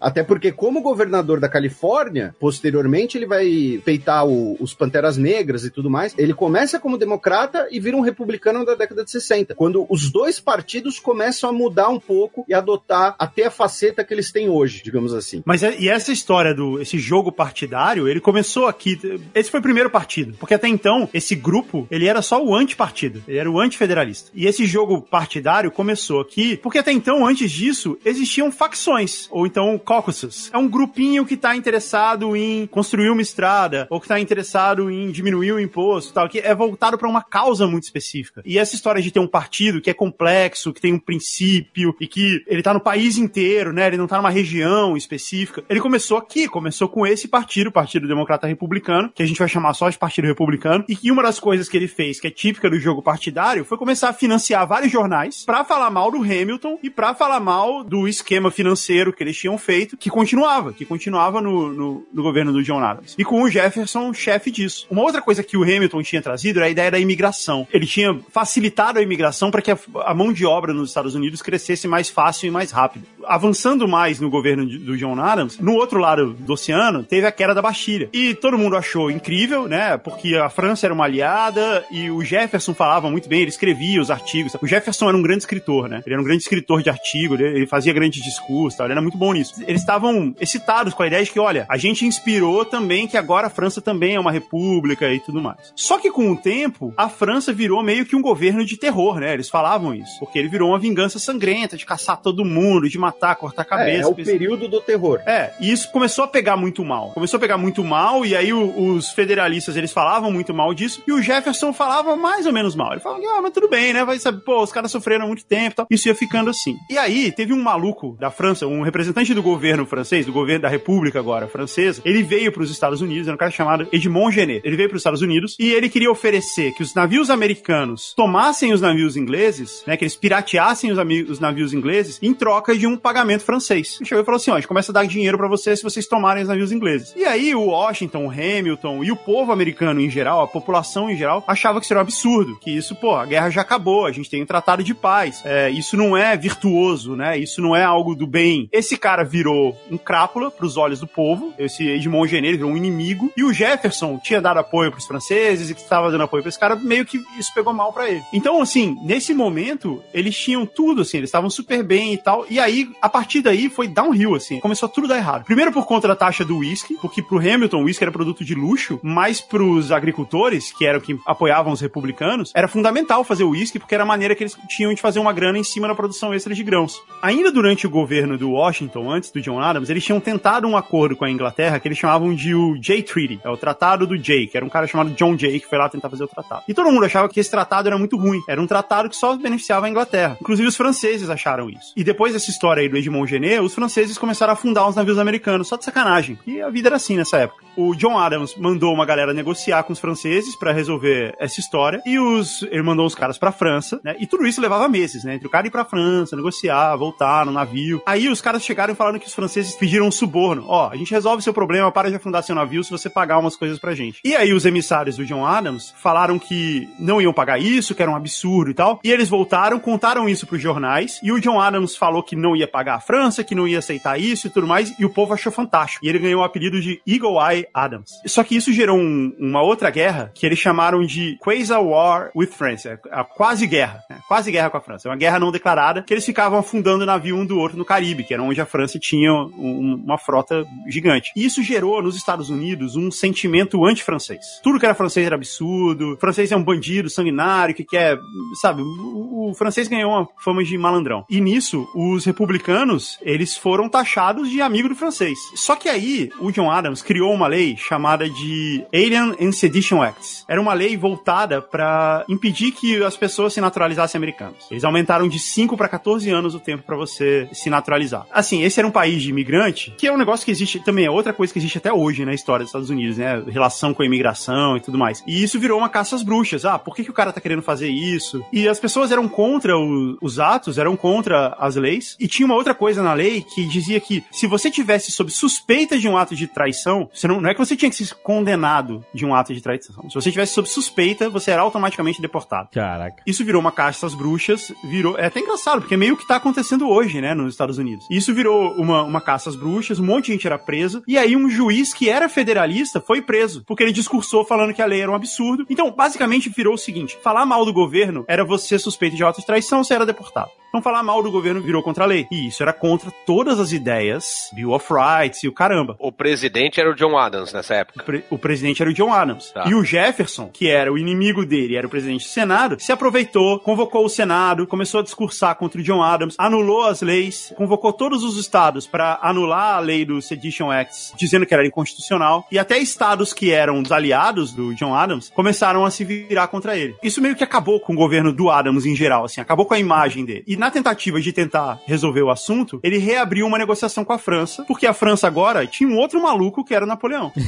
Até porque como governador da Califórnia, posteriormente ele vai peitar o- os Panteras Negras e tudo mais. Ele começa como democrata e vira um republicano da década de 60. Quando os dois partidos começam a mudar um pouco e adotar até a faceta que eles têm hoje, digamos assim. Mas é- e essa história do esse jogo partidário, ele começou aqui. Esse foi o primeiro partido, porque até então esse grupo ele era só o antipartido, ele era o antifederalista. E esse jogo partidário começou aqui, porque até então antes disso existiam facções. Ou então Caucasus. É um grupinho que tá interessado em construir uma estrada, ou que tá interessado em diminuir o imposto tal, que é voltado para uma causa muito específica. E essa história de ter um partido que é complexo, que tem um princípio, e que ele tá no país inteiro, né? Ele não tá numa região específica. Ele começou aqui, começou com esse partido, o Partido Democrata Republicano, que a gente vai chamar só de Partido Republicano, e que uma das coisas que ele fez, que é típica do jogo partidário, foi começar a financiar vários jornais para falar mal do Hamilton e para falar mal do esquema financeiro que eles tinham feito, que continuava, que continuava no, no, no governo do John Adams. E com o Jefferson, chefe disso. Uma outra coisa que o Hamilton tinha trazido era a ideia da imigração. Ele tinha facilitado a imigração para que a, a mão de obra nos Estados Unidos crescesse mais fácil e mais rápido. Avançando mais no governo de, do John Adams, no outro lado do oceano, teve a queda da Bastilha. E todo mundo achou incrível, né? Porque a França era uma aliada e o Jefferson falava muito bem, ele escrevia os artigos. O Jefferson era um grande escritor, né? Ele era um grande escritor de artigo, ele, ele fazia grandes discursos, tal, ele era muito bom nisso. Eles estavam excitados com a ideia de que, olha, a gente inspirou também que agora a França também é uma república e tudo mais. Só que com o tempo, a França virou meio que um governo de terror, né? Eles falavam isso. Porque ele virou uma vingança sangrenta de caçar todo mundo, de matar, cortar a cabeça. É, é o período do terror. É, e isso começou a pegar muito mal. Começou a pegar muito mal, e aí o, os federalistas, eles falavam muito mal disso, e o Jefferson falava mais ou menos mal. Ele falava, ah, mas tudo bem, né? Vai saber, pô, os caras sofreram muito tempo e tal. Isso ia ficando assim. E aí, teve um maluco da França, um representante do governo francês, do governo da República agora, francesa, ele veio para os Estados Unidos, era um cara chamado Edmond Genet. Ele veio para os Estados Unidos e ele queria oferecer que os navios americanos tomassem os navios ingleses, né, que eles pirateassem os, os navios ingleses em troca de um pagamento francês. Ele chegou e falou assim, ó, a gente começa a dar dinheiro para vocês se vocês tomarem os navios ingleses. E aí o Washington, o Hamilton e o povo americano em geral, a população em geral, achava que era um absurdo, que isso, pô, a guerra já acabou, a gente tem um tratado de paz, é, isso não é virtuoso, né, isso não é algo do bem. Esse cara virou um crápula pros olhos do povo, esse Edmond Genet virou um inimigo, e o Jefferson tinha dado apoio pros franceses e que estava dando apoio pra esse cara, meio que isso pegou mal para ele. Então, assim, nesse momento, eles tinham tudo, assim, eles estavam super bem e tal, e aí, a partir daí, foi downhill, assim, começou tudo a dar errado. Primeiro por conta da taxa do whisky, porque pro Hamilton o whisky era produto de luxo, mas pros agricultores, que eram que apoiavam os republicanos, era fundamental fazer o whisky, porque era a maneira que eles tinham de fazer uma grana em cima da produção extra de grãos. Ainda durante o governo do Washington, antes do John Adams, eles tinham tentado um acordo com a Inglaterra que eles chamavam de o Jay Treaty, é o Tratado do Jay, que era um cara chamado John Jay que foi lá tentar fazer o tratado. E todo mundo achava que esse tratado era muito ruim, era um tratado que só beneficiava a Inglaterra. Inclusive os franceses acharam isso. E depois dessa história aí do Edmond Genet, os franceses começaram a afundar os navios americanos, só de sacanagem. E a vida era assim nessa época. O John Adams mandou uma galera negociar com os franceses para resolver essa história e os ele mandou os caras para França, né? E tudo isso levava meses, né? Entre o cara ir para França, negociar, voltar no navio. Aí os caras chegaram falando que os franceses pediram um suborno. Ó, a gente resolve seu problema, para de afundar seu navio se você pagar umas coisas pra gente. E aí os emissários do John Adams falaram que não iam pagar isso, que era um absurdo e tal. E eles voltaram, contaram isso pros jornais e o John Adams falou que não ia pagar a França, que não ia aceitar isso e tudo mais, e o povo achou fantástico. E ele ganhou o apelido de Eagle Eye Adams. Só que isso gerou um, uma outra guerra que eles chamaram de Quasi War with France, a quase guerra, né? quase guerra com a França. É uma guerra não declarada que eles ficavam afundando o navio um do outro no Caribe, que era onde a França tinha um, uma frota gigante. E isso gerou nos Estados Unidos um sentimento anti-francês. Tudo que era francês era absurdo, francês é um bandido sanguinário que quer, sabe, o, o francês ganhou uma fama de malandrão. E nisso, os republicanos, eles foram taxados de amigo do francês. Só que aí, o John Adams criou uma lei chamada de Alien and Sedition Acts. Era uma lei voltada para impedir que as pessoas se naturalizassem americanos. Eles aumentaram de 5 para 14 anos o tempo para você se naturalizar. Assim, esse era um país de imigrante, que é um negócio que existe também, é outra coisa que existe até hoje na história dos Estados Unidos, né? Relação com a imigração e tudo mais. E isso virou uma caça às bruxas. Ah, por que, que o cara tá querendo fazer isso? E as pessoas eram contra o, os atos, eram contra as leis. E tinha uma outra coisa na lei que dizia que se você tivesse sob suspeita de um ato de traição, você não, não é que você tinha que ser condenado de um ato de traição. Se você tivesse sob suspeita, você era automaticamente deportado. Caraca. Isso virou uma caça às bruxas, virou. É até engraçado, porque é meio que tá acontecendo hoje, né, nos Estados Unidos. Isso virou uma, uma caça às bruxas, um monte de gente era presa, e aí um juiz que era federalista foi preso, porque ele discursou falando que a lei era um absurdo. Então, basicamente, virou o seguinte: falar mal do governo era você suspeito de ato de traição, você era deportado. Então falar mal do governo virou contra a lei. E isso era contra todas as ideias, Bill of Rights e o caramba. O presidente era o John Adams nessa época. O, pre- o presidente era o John Adams. Tá. E o Jefferson, que era o inimigo dele, era o presidente do Senado, se aproveitou, convocou o Senado, começou a discursar contra o John Adams, anulou as leis, convocou todos os estados para anular a lei do Sedition Acts, dizendo que era inconstitucional, e até estados que eram dos aliados do John Adams começaram a se virar contra ele. Isso meio que acabou com o governo do Adams em geral, assim, acabou com a imagem dele. E na tentativa de tentar resolver o assunto, ele reabriu uma negociação com a França, porque a França agora tinha um outro maluco que era o Napoleão.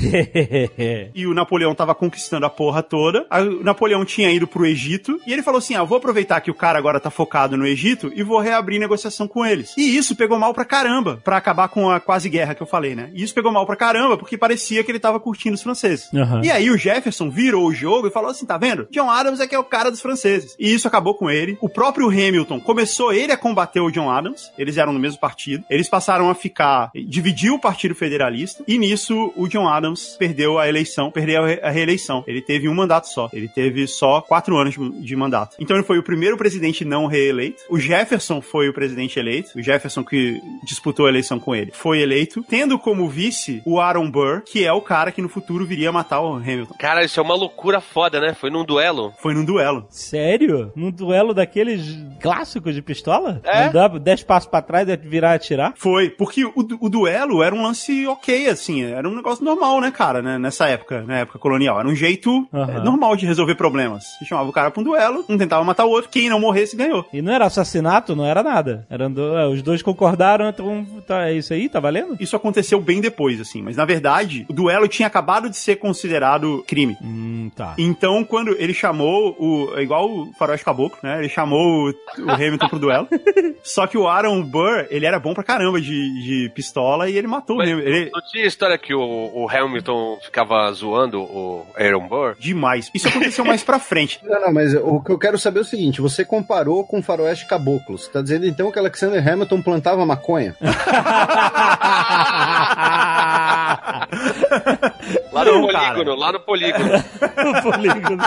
E o Napoleão tava conquistando a porra toda. O Napoleão tinha ido pro Egito. E ele falou assim: ah, vou aproveitar que o cara agora tá focado no Egito e vou reabrir negociação com eles. E isso pegou mal pra caramba, pra acabar com a quase guerra que eu falei, né? E isso pegou mal pra caramba, porque parecia que ele tava curtindo os franceses. Aham. E aí o Jefferson virou o jogo e falou assim: tá vendo? John Adams é que é o cara dos franceses. E isso acabou com ele. O próprio Hamilton começou ele a combater o John Adams. Eles eram no mesmo partido. Eles passaram a ficar. dividiu o Partido Federalista. E nisso o John Adams perdeu a eleição, perdeu a re- a reeleição. Ele teve um mandato só. Ele teve só quatro anos de, de mandato. Então ele foi o primeiro presidente não reeleito. O Jefferson foi o presidente eleito. O Jefferson que disputou a eleição com ele foi eleito, tendo como vice o Aaron Burr, que é o cara que no futuro viria a matar o Hamilton. Cara, isso é uma loucura foda, né? Foi num duelo. Foi num duelo. Sério? Num duelo daqueles clássicos de pistola? É? Não dá 10 passos pra trás e virar e atirar? Foi, porque o, o duelo era um lance ok, assim, era um negócio normal, né, cara, né, nessa época, na época colonial. Era um jeito é, normal de resolver problemas. Você chamava o cara pra um duelo, um tentava matar o outro, quem não morresse ganhou. E não era assassinato, não era nada. Eram do- é, os dois concordaram, então tá, é isso aí, tá valendo? Isso aconteceu bem depois, assim, mas na verdade, o duelo tinha acabado de ser considerado crime. Hum, tá. Então, quando ele chamou o. É igual o Faroeste Caboclo, né? Ele chamou o, o Hamilton pro duelo. Só que o Aaron Burr, ele era bom pra caramba de, de pistola e ele matou Mas o Hamilton. Ele, Não tinha história que o, o Hamilton ficava zoando o Aaron Burr? demais. Isso aconteceu mais pra frente. Não, não, mas o que eu quero saber é o seguinte: você comparou com o faroeste caboclo. Você tá dizendo então que Alexander Hamilton plantava maconha? Lá no Não, cara. polígono, lá no polígono. Polígono.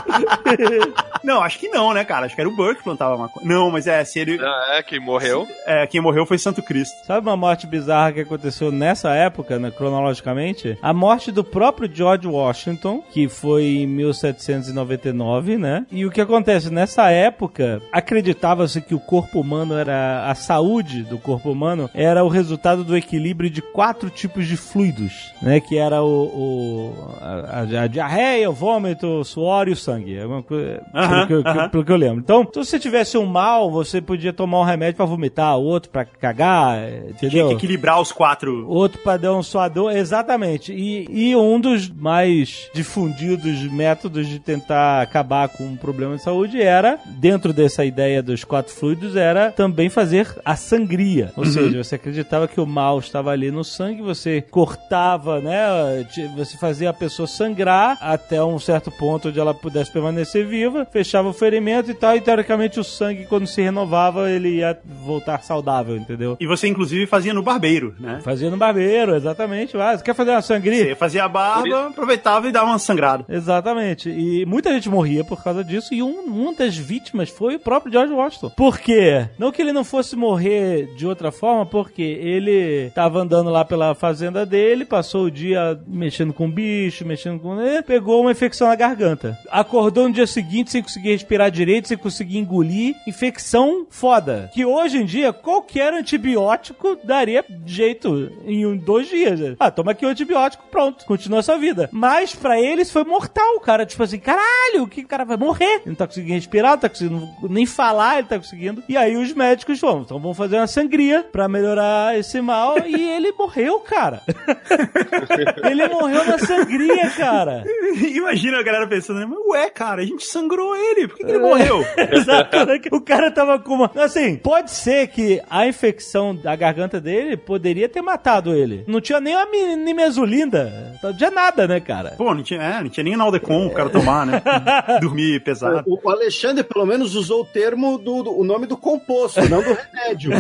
Não, acho que não, né, cara? Acho que era o Burr que plantava maconha. Não, mas é, se ele. Ah, é, que morreu. É, quem morreu foi Santo Cristo. Sabe uma morte bizarra que aconteceu nessa época, né, cronologicamente? A morte do próprio George Washington, que foi em 1799, né? E o que acontece? Nessa época, acreditava-se que o corpo humano era. a saúde do corpo humano era o resultado do equilíbrio de quatro tipos de fluidos, né? Que era o. o- a, a- a diarreia, o vômito, o suor e o sangue. É uma coisa. Pelo, que, pelo que eu lembro. Então, se você tivesse um mal, você podia tomar um remédio pra vomitar, outro pra cagar, Tinha entendeu? que equilibrar os quatro. Outro pra dar um suador, exatamente. E, e um dos mais difundidos métodos de tentar acabar com um problema de saúde era, dentro dessa ideia dos quatro fluidos, era também fazer a sangria. Ou seja, você acreditava que o mal estava ali no sangue, você cortava, né? Você fazia a pessoa sangrar até um certo ponto onde ela pudesse permanecer viva, fechava o ferimento e tal, e teoricamente o sangue, quando se renovava, ele ia voltar saudável, entendeu? E você, inclusive, fazia no barbeiro, né? Fazia no barbeiro, exatamente. Ah, você quer fazer uma sangria? Você fazia a barba, aproveitava e dava uma sangrada. Exatamente. E muita gente morria por causa disso. E um, uma das vítimas foi o próprio George Washington. Por quê? Não que ele não fosse morrer de outra forma, porque ele tava andando lá pela fazenda dele, passou o dia mexendo com bicho, mexendo com. Pegou uma infecção na garganta. Acordou no dia seguinte sem conseguir respirar direito, sem conseguir engolir. Infecção foda. Que hoje em dia, qualquer antibiótico daria jeito em um, dois dias. Ah, toma aqui o antibiótico, pronto. Continua a sua vida. Mas pra eles foi mortal, cara. Tipo assim, caralho, o que o cara vai morrer? Ele não tá conseguindo respirar, não tá conseguindo nem falar, ele tá conseguindo. E aí os médicos vão, então vamos fazer uma sangria pra melhorar esse mal. e ele morreu, cara. ele morreu na sangria, cara. Imagina a galera pensando, né? Mas, ué, cara, a gente sangrou ele, por que, que ele morreu? Exato, né? O cara tava com uma. Assim, pode ser que a infecção da garganta dele poderia ter matado ele. Não tinha nem a nimesulinda. Não tinha nada, né, cara? Pô, não tinha, é, não tinha nem Naldecon o cara tomar, né? Dormir pesado. O o Alexandre, pelo menos, usou o termo do, do- o nome do composto, não do remédio.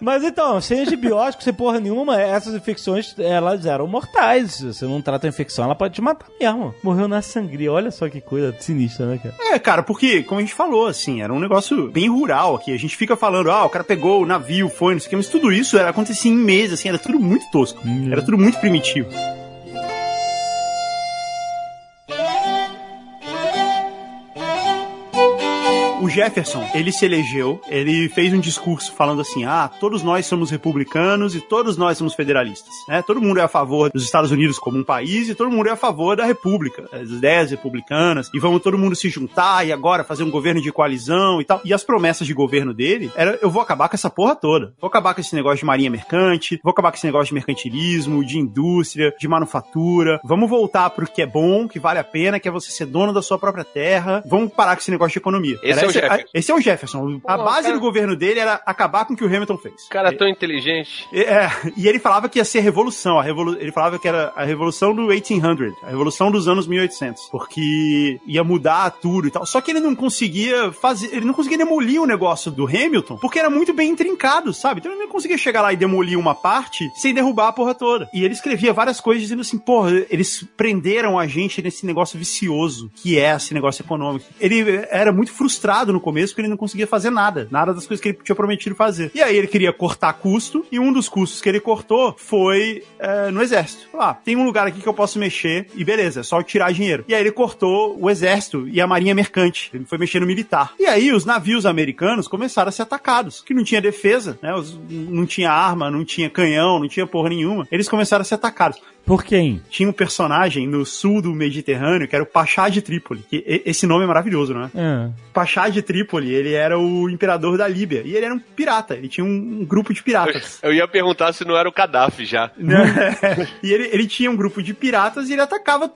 Mas então, sem antibiótico, sem porra nenhuma, essas infecções, elas eram mortais. Se você não trata a infecção, ela pode te matar mesmo. Morreu na sangria. Olha só que coisa sinistra, né, cara? É, cara, porque, como a gente falou, assim, era um negócio bem rural aqui. A gente fica falando, ah, o cara pegou o navio, foi, não sei o que, mas tudo isso era, acontecia em meses, assim, era tudo muito tosco. Era tudo muito primitivo. Jefferson, ele se elegeu, ele fez um discurso falando assim: ah, todos nós somos republicanos e todos nós somos federalistas. Né? Todo mundo é a favor dos Estados Unidos como um país e todo mundo é a favor da república, das ideias republicanas, e vamos todo mundo se juntar e agora fazer um governo de coalizão e tal. E as promessas de governo dele era: eu vou acabar com essa porra toda. Vou acabar com esse negócio de marinha mercante, vou acabar com esse negócio de mercantilismo, de indústria, de manufatura. Vamos voltar pro que é bom, que vale a pena, que é você ser dono da sua própria terra. Vamos parar com esse negócio de economia. Esse Era é o Jefferson. esse é o Jefferson. A Pô, base cara- do governo dele era acabar com o que o Hamilton fez. Cara tão inteligente. É, e ele falava que ia ser revolução. A revolu ele falava que era a revolução do 1800, a revolução dos anos 1800, porque ia mudar tudo e tal. Só que ele não conseguia fazer, ele não conseguia demolir o negócio do Hamilton, porque era muito bem intrincado, sabe? Então ele não conseguia chegar lá e demolir uma parte sem derrubar a porra toda. E ele escrevia várias coisas dizendo assim, porra, eles prenderam a gente nesse negócio vicioso que é esse negócio econômico. Ele era muito frustrado no começo porque ele não conseguia fazer nada, nada das coisas que ele tinha prometido fazer. E aí ele queria cortar custo, e um dos custos que ele cortou foi é, no exército. Falou, Ah, tem um lugar aqui que eu posso mexer, e beleza, é só tirar dinheiro. E aí ele cortou o exército e a marinha mercante. Ele foi mexer no militar. E aí os navios americanos começaram a ser atacados, que não tinha defesa, né? Os- não tinha arma, não tinha canhão, não tinha porra nenhuma. Eles começaram a ser atacados Por quem? tinha um personagem no sul do Mediterrâneo que era o Pachá de Trípoli. Que e- esse nome é maravilhoso, não é? Pachá de Trípoli, ele era o imperador da Líbia. E ele era um pirata, ele tinha um, um grupo de piratas. Eu ia perguntar se não era o Gaddafi já. Né? e ele, ele tinha um grupo de piratas e ele atacava,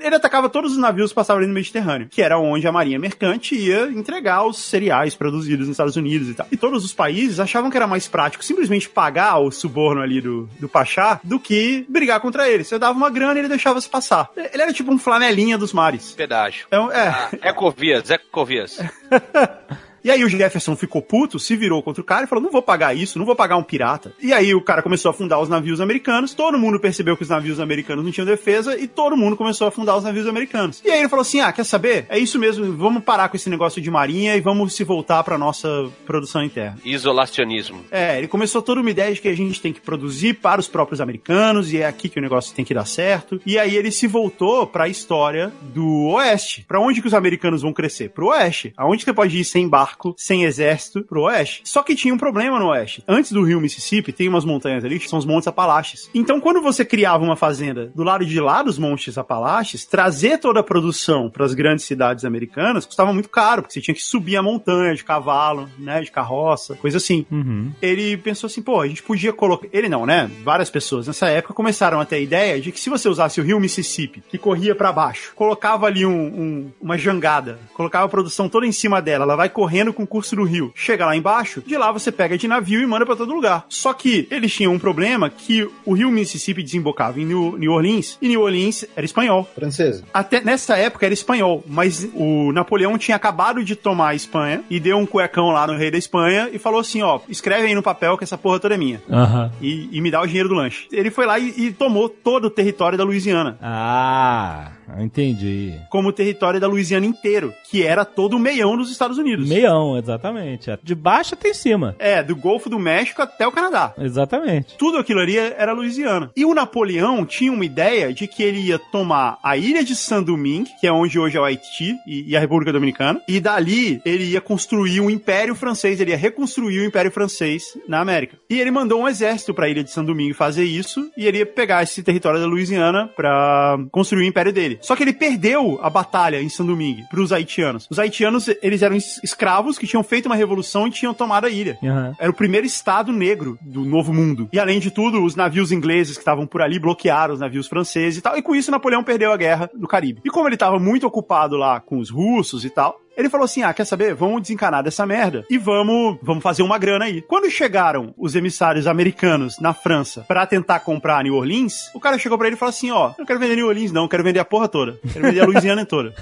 ele atacava todos os navios que passavam ali no Mediterrâneo, que era onde a marinha mercante ia entregar os cereais produzidos nos Estados Unidos e tal. E todos os países achavam que era mais prático simplesmente pagar o suborno ali do, do Pachá do que brigar contra ele. Você dava uma grana e ele deixava se passar. Ele era tipo um flanelinha dos mares. Pedágio. Então, é. Ah, Ecovias, Ecovias. E aí o Jefferson ficou puto, se virou contra o cara e falou: não vou pagar isso, não vou pagar um pirata. E aí o cara começou a afundar os navios americanos, todo mundo percebeu que os navios americanos não tinham defesa e todo mundo começou a afundar os navios americanos. E aí ele falou assim: ah, quer saber? É isso mesmo, vamos parar com esse negócio de marinha e vamos se voltar pra nossa produção interna. Isolacionismo. É, ele começou toda uma ideia de que a gente tem que produzir para os próprios americanos e é aqui que o negócio tem que dar certo. E aí ele se voltou para a história do Oeste. Para onde que os americanos vão crescer? Pro Oeste. Aonde você pode ir sem barco, sem exército, pro Oeste. Só que tinha um problema no Oeste. Antes do rio Mississippi, tem umas montanhas ali que são os Montes Apalaches. Então, quando você criava uma fazenda do lado de lá dos Montes Apalaches, trazer toda a produção para as grandes cidades americanas custava muito caro, porque você tinha que subir a montanha de cavalo, né, de carroça, coisa assim uhum. ele pensou assim, pô, a gente podia colocar. Ele não, né? Várias pessoas nessa época começaram a ter a ideia de que se você usasse o rio Mississippi, que corria pra baixo, colocava ali um, um- uma jangada, colocava a produção toda em cima dela, ela vai correndo com o curso do rio, chega lá embaixo, de lá você pega de navio e manda pra todo lugar. Só que eles tinham um problema que o rio Mississippi desembocava em New, New Orleans e New Orleans era espanhol. Francesa. Até nessa época era espanhol, mas o Napoleão tinha acabado de tomar a Espanha e deu um cuecão lá no rei da Espanha e falou assim: ó, escreve aí no papel que essa porra toda é minha. Aham. E, e me dá o dinheiro do lanche. Ele foi lá e, e tomou todo o território da Louisiana. Ah, entendi. Como o território da Louisiana inteiro, que era todo o meião dos Estados Unidos. Meião, exatamente. De baixo até em cima. É, do Golfo do México até o Canadá. Exatamente. Tudo aquilo ali era Louisiana. E o Napoleão tinha uma ideia de que ele ia tomar a ilha de Saint-Domingue, que é onde hoje é o Haiti e, e a República Dominicana, e dali ele ia construir um império francês, ele ia reconstruir o império francês na América. E ele mandou um exército para a ilha de Saint-Domingue fazer isso, e ele ia pegar esse território da Louisiana para construir o império dele. Só que ele perdeu a batalha em Saint-Domingue para os haitianos. Os haitianos, eles eram es- escravos que tinham feito uma revolução e tinham tomado a ilha. Aham. Era o primeiro estado negro do Novo Mundo. E além de tudo, os navios ingleses que estavam por ali bloquearam os navios franceses e tal. E com isso, Napoleão perdeu a guerra no Caribe. E como ele estava muito ocupado lá com os russos e tal, Ele falou assim: ah, quer saber? Vamos desencanar dessa merda e vamos, vamos fazer uma grana aí. Quando chegaram os emissários americanos na França pra tentar comprar New Orleans, o cara chegou pra ele e falou assim: ó, eu não quero vender New Orleans, não, quero vender a porra toda. Quero vender a Louisiana toda.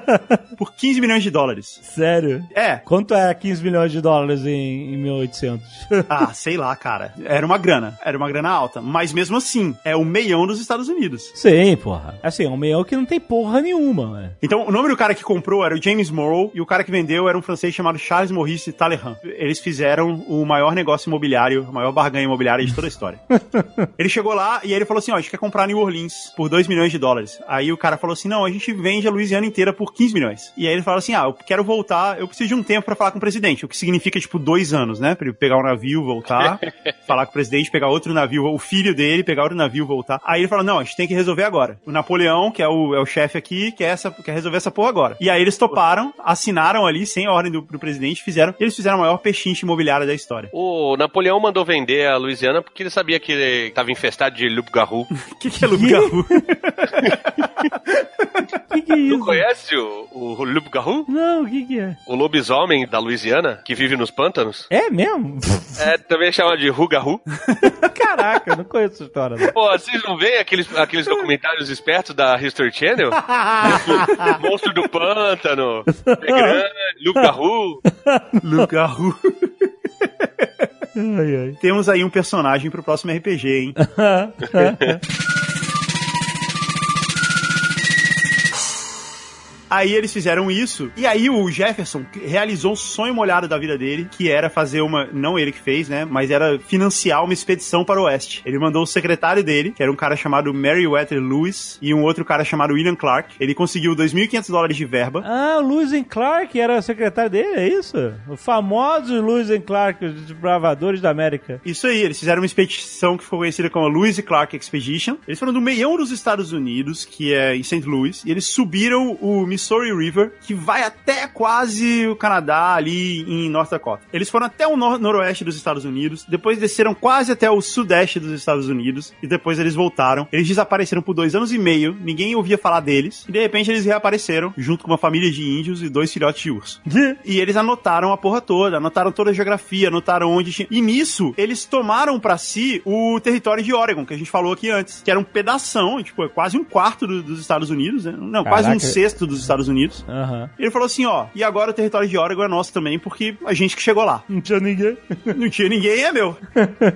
Por 15 milhões de dólares. Sério? É, Quanto é 15 milhões de dólares em, em 1800? ah, sei lá, cara. Era uma grana. Era uma grana alta. Mas mesmo assim, é o meião dos Estados Unidos. Sim, porra. Assim, é um meio que não tem porra nenhuma, né? Então, o nome do cara que comprou era o James Morrow e o cara que vendeu era um francês chamado Charles Maurice Talleyrand. Eles fizeram o maior negócio imobiliário, a maior barganha imobiliária de toda a história. ele chegou lá e aí ele falou assim: ó, a gente quer comprar New Orleans por 2 milhões de dólares. Aí o cara falou assim: não, a gente vende a Louisiana inteira por 15 milhões. E aí ele falou assim: ah, eu quero voltar, eu preciso de um tempo pra falar com o presidente, o que significa, tipo, dois anos, né? Pra ele pegar um navio, voltar, falar com o presidente, pegar outro navio, o filho dele, pegar outro navio, voltar. Aí ele falou: não, a gente tem que resolver agora. O Napoleão, que é o, é o chefe aqui, quer, essa, quer resolver essa porra agora. E aí eles toparam, assinaram ali, sem a ordem do, do presidente, fizeram. Eles fizeram a maior pechinche imobiliária da história. O Napoleão mandou vender a Louisiana porque ele sabia que ele estava infestado de loup-garou. O que, que é Luke Garou? Que que é isso? conhece o, o loup-garou? Não, o que que é? O lobisomem da Louisiana, que vive nos pântanos? É mesmo? É também chamado de rugarru. Caraca, eu não conheço essa história. Não. Pô, vocês não veem aqueles, aqueles documentários espertos da History Channel? Monstro, Monstro do Pântano, é grande, loup-garou. Luke Garou. Ai, ai. Temos aí um personagem pro próximo RPG, hein? Aí eles fizeram isso, e aí o Jefferson realizou o sonho molhado da vida dele, que era fazer uma. Não ele que fez, né? Mas era financiar uma expedição para o oeste. Ele mandou o secretário dele, que era um cara chamado Meriwether Lewis, e um outro cara chamado William Clark. Ele conseguiu 2.500 dólares de verba. Ah, o Lewis and Clark era o secretário dele, é isso? O famoso Lewis and Clark, os desbravadores da América. Isso aí, eles fizeram uma expedição que foi conhecida como Lewis e Clark Expedition. Eles foram do meião dos Estados Unidos, que é em St. Louis, e eles subiram o Missouri River, que vai até quase o Canadá, ali em North Dakota. Eles foram até o nor noroeste dos Estados Unidos, depois desceram quase até o sudeste dos Estados Unidos, e depois eles voltaram. Eles desapareceram por dois anos e meio, ninguém ouvia falar deles, e de repente eles reapareceram, junto com uma família de índios e dois filhotes de urso. E eles anotaram a porra toda, anotaram toda a geografia, anotaram onde tinha. E nisso, eles tomaram pra si o território de Oregon, que a gente falou aqui antes, que era um pedação, tipo, é quase um quarto do- dos Estados Unidos, né? Não, quase um Caraca. sexto dos Estados Unidos. Aham. Ele falou assim, ó, e agora o território de Oregon é nosso também, porque a gente que chegou lá. Não tinha ninguém. Não tinha ninguém, é meu.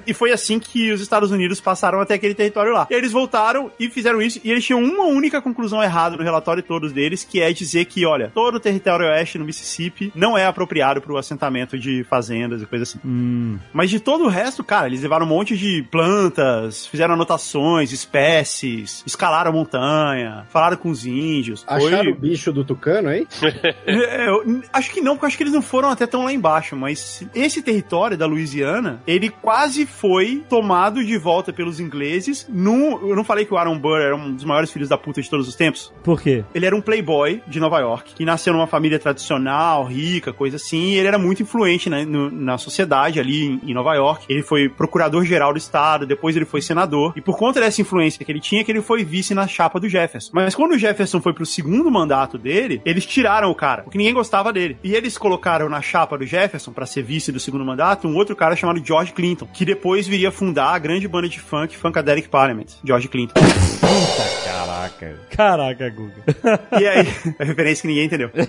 e foi assim que os Estados Unidos passaram até aquele território lá. E eles voltaram e fizeram isso, e eles tinham uma única conclusão errada no relatório todos deles, que é dizer que, olha, todo o território oeste no Mississippi não é apropriado para o assentamento de fazendas e coisa assim. Hum. Mas de todo o resto, cara, eles levaram um monte de plantas, fizeram anotações, espécies, escalaram a montanha, falaram com os índios. Acharam Foi... o bicho do tucano aí? É, eu acho que não, porque eu acho que eles não foram até tão lá embaixo, mas esse território da Louisiana, ele quase foi tomado de volta pelos ingleses no... Eu não falei que o Aaron Burr era um dos maiores filhos da puta de todos os tempos? Por quê? Ele era um playboy de Nova York, que nasceu numa família tradicional, rica, coisa assim, e ele era muito influente né, no- na sociedade ali em, em Nova York. Ele foi procurador-geral do estado, depois ele foi senador, e por conta dessa influência que ele tinha, que ele foi vice na chapa do Jefferson. Mas quando o Jefferson foi pro segundo mandato dele, eles tiraram o cara, porque ninguém gostava dele. E eles colocaram na chapa do Jefferson, pra ser vice do segundo mandato, um outro cara chamado George Clinton, que depois viria fundar a grande banda de funk, Funkadelic Parliament, George Clinton. Caraca. Caraca, Guga. E aí, a referência que ninguém entendeu.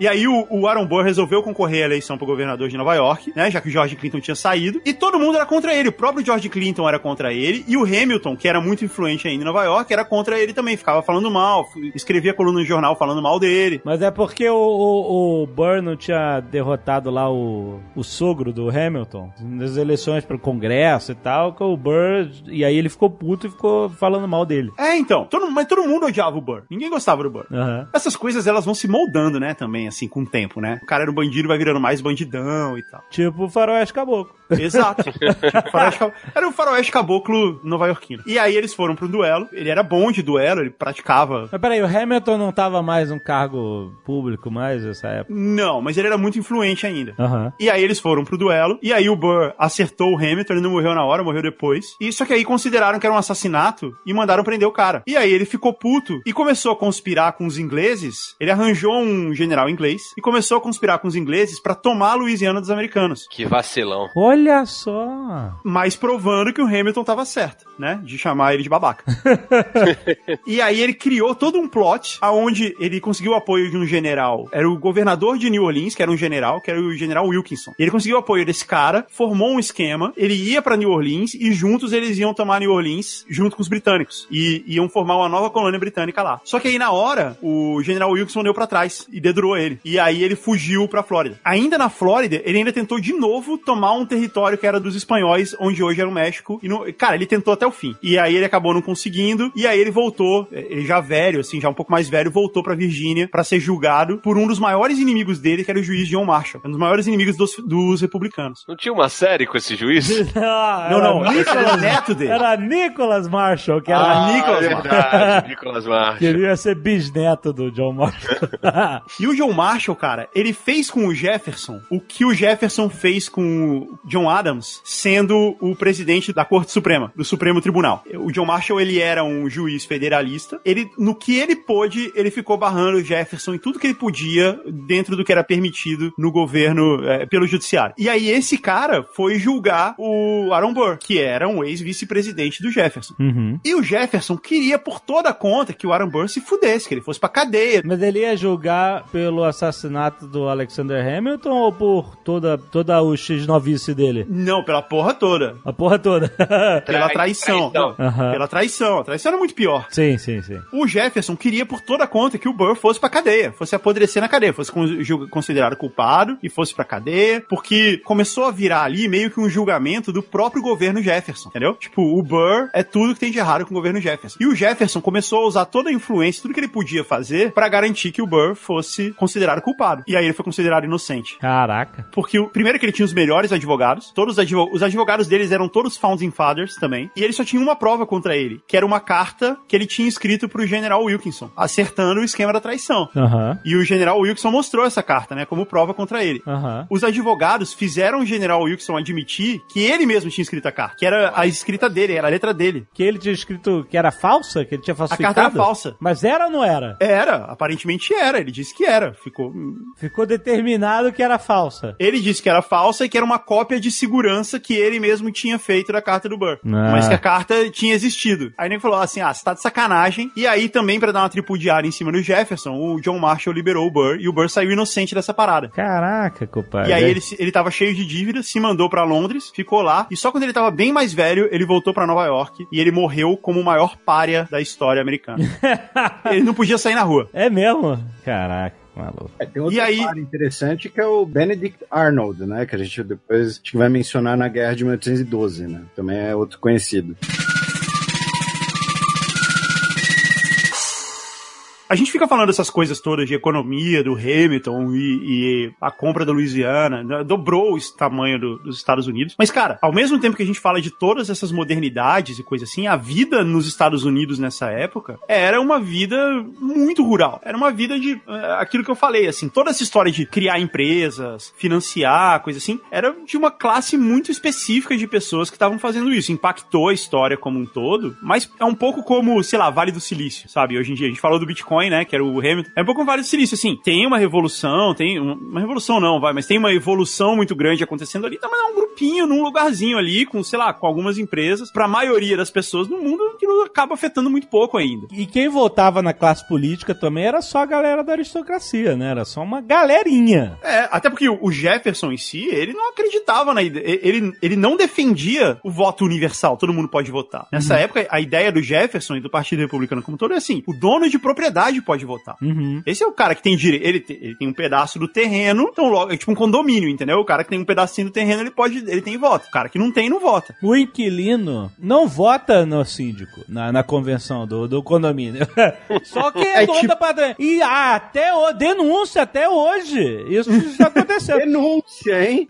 E aí o, o Aaron Burr resolveu concorrer à eleição para governador de Nova York, né? Já que o George Clinton tinha saído. E todo mundo era contra ele. O próprio George Clinton era contra ele. E o Hamilton, que era muito influente ainda em Nova York, era contra ele também. Ficava falando mal, f- escrevia coluna no jornal falando mal dele. Mas é porque o, o, o Burr não tinha derrotado lá o, o sogro do Hamilton nas eleições para o Congresso e tal, que o Burr. E aí ele ficou puto e ficou falando mal dele. É, então. Todo, mas todo mundo odiava o Burr. Ninguém gostava do Burr. Aham. Essas coisas, elas vão se moldando, né, também, assim, com o tempo, né? O cara era um bandido, vai virando mais bandidão e tal. Tipo o Faroeste Caboclo. Exato. Tipo, faroeste cab- era um faroeste caboclo nova-iorquino. E aí eles foram pro duelo. Ele era bom de duelo, ele praticava. Mas peraí, o Hamilton não tava mais um cargo público mais nessa época. Não, mas ele era muito influente ainda. Aham. E aí eles foram pro duelo, e aí o Burr acertou o Hamilton, ele não morreu na hora, morreu depois. E só que aí consideraram que era um assassinato e mandaram prender o cara. E aí ele ficou puto e começou a conspirar com os ingleses. Ele arranjou um general inglês e começou a conspirar com os ingleses pra tomar a Louisiana dos americanos. Que vacilão. Olha só. Mas provando que o Hamilton tava certo, né? De chamar ele de babaca. e aí ele criou todo um plot aonde ele conseguiu o apoio de um general. Era o governador de New Orleans, que era um general, que era o general Wilkinson. Ele conseguiu o apoio desse cara, formou um esquema, ele ia pra New Orleans e juntos eles iam tomar New Orleans junto com os britânicos. E iam formar uma nova colônia britânica lá. Só que aí na hora, o general Wilkinson deu pra trás e dedurou ele. E aí ele fugiu pra Flórida. Ainda na Flórida, ele ainda tentou de novo tomar um território que era dos espanhóis, onde hoje era o México. E no, cara, ele tentou até o fim. E aí ele acabou não conseguindo. E aí ele voltou, ele já velho, assim, já um pouco mais velho, voltou pra Virgínia pra ser julgado por um dos maiores inimigos dele, que era o juiz John Marshall. Um dos maiores inimigos dos, dos republicanos. Não tinha uma série com esse juiz? Não, não, esse era o neto dele. Era Nicholas Marshall, que era ah, Nicholas verdade, Nicholas Marshall. Queria ser bisneto do John Marshall. E o John Marshall, cara, ele fez com o Jefferson o que o Jefferson fez com o John Adams, sendo o presidente da Corte Suprema, do Supremo Tribunal. O John Marshall, ele era um juiz federalista. Ele, no que ele pôde, ele ficou barrando o Jefferson em tudo que ele podia dentro do que era permitido no governo eh, pelo judiciário. E aí esse cara foi julgar o Aaron Burr, que era um ex-vice-presidente do Jefferson. Uhum. E o Jefferson queria por toda conta que o Aaron Burr se fudesse, que ele fosse pra cadeia, Mas ele ia julgar pelo assassinato do Alexander Hamilton ou por toda, toda o X-novice dele? Não, pela porra toda. A porra toda. Pela Trai- traição. traição. Aham. Pela traição. A traição era muito pior. sim, sim, sim. O Jefferson queria por toda conta que o Burr fosse pra cadeia, fosse apodrecer na cadeia, fosse considerado culpado e fosse pra cadeia, porque começou a virar ali meio que um julgamento do próprio governo Jefferson, entendeu? Tipo, o Burr é tudo que tem de errado com o governo Jefferson. E o Jefferson começou a usar toda a influência, tudo que ele podia fazer pra garantir que o Burr fosse considerado culpado. E aí ele foi considerado inocente. Caraca. Porque o primeiro que ele tinha os melhores advogados, todos os, os advogados deles eram todos founding fathers também, e ele só tinha uma prova contra ele, que era uma carta que ele tinha escrito pro general Wilkinson, acertando o esquema da traição. Aham. E o general Wilkinson mostrou essa carta, né, como prova contra ele. Aham. Os advogados fizeram o general Wilkinson admitir que ele mesmo tinha escrito a carta, que era a escrita dele, era a letra dele. Que ele tinha escrito que era falsa? Que ele tinha A falsificado? carta era falsa. Mas era ou não era? Era, aparentemente era, ele disse que era. Ficou. Ficou determinado que era falsa. Ele disse que era falsa e que era uma cópia de segurança que ele mesmo tinha feito da carta do Burr. Ah. Mas que a carta tinha existido. Aí ele falou assim: ah, você tá de sacanagem. E aí também, pra dar uma tripudiada em cima do Jefferson, o John Marshall liberou o Burr e o Burr saiu inocente dessa parada. Caraca, compadre. E aí ele, ele tava cheio de dívidas, se mandou pra Londres, ficou lá, e só quando ele tava bem mais velho, ele voltou pra Nova York e ele morreu como o maior pária da história americana. ele não podia sair na rua. É mesmo? Caraca, maluco. É, tem outro E aí- interessante que é o Benedict Arnold, né? Que a gente depois acho que vai mencionar na Guerra de 1812, né? Também é outro conhecido. A gente fica falando essas coisas todas de economia, do Hamilton e, e a compra da Louisiana, né, dobrou o tamanho do- dos Estados Unidos. Mas, cara, ao mesmo tempo que a gente fala de todas essas modernidades e coisa assim, a vida nos Estados Unidos nessa época era uma vida muito rural. Era uma vida de eh, aquilo que eu falei, assim, toda essa história de criar empresas, financiar, coisa assim, era de uma classe muito específica de pessoas que estavam fazendo isso. Impactou a história como um todo, mas é um pouco como, sei lá, Vale do Silício, sabe? Hoje em dia a gente falou do Bitcoin, né? Que era o Hamilton. É um pouco como Vale do Silício, assim. Tem uma revolução, tem um- uma revolução não, vai, mas tem uma evolução muito grande acontecendo ali. Tá, mas é um grupinho, num lugarzinho ali, com, sei lá, com algumas empresas, pra maioria das pessoas no mundo, que não acaba afetando muito pouco ainda. E quem votava na classe política também era só a galera da aristocracia, né? Era só uma galerinha. É, até porque o Jefferson em si, ele não acreditava na ideia, ele, ele não defendia o voto universal, todo mundo pode votar. Nessa época, a ideia do Jefferson e do Partido Republicano como um todo é assim, o dono de propriedade pode votar. Uhum. Esse é o cara que tem direito, ele, te- ele tem um pedaço do terreno, então logo, é tipo um condomínio, entendeu? O cara que tem um pedacinho do terreno, ele pode, ele tem voto. O cara que não tem, não vota. O inquilino não vota no síndico, na, na convenção do, do condomínio. Só quem é, É dono tipo- da padrão. E ah, até o, denúncia até hoje. Isso está acontecendo. Denúncia, hein?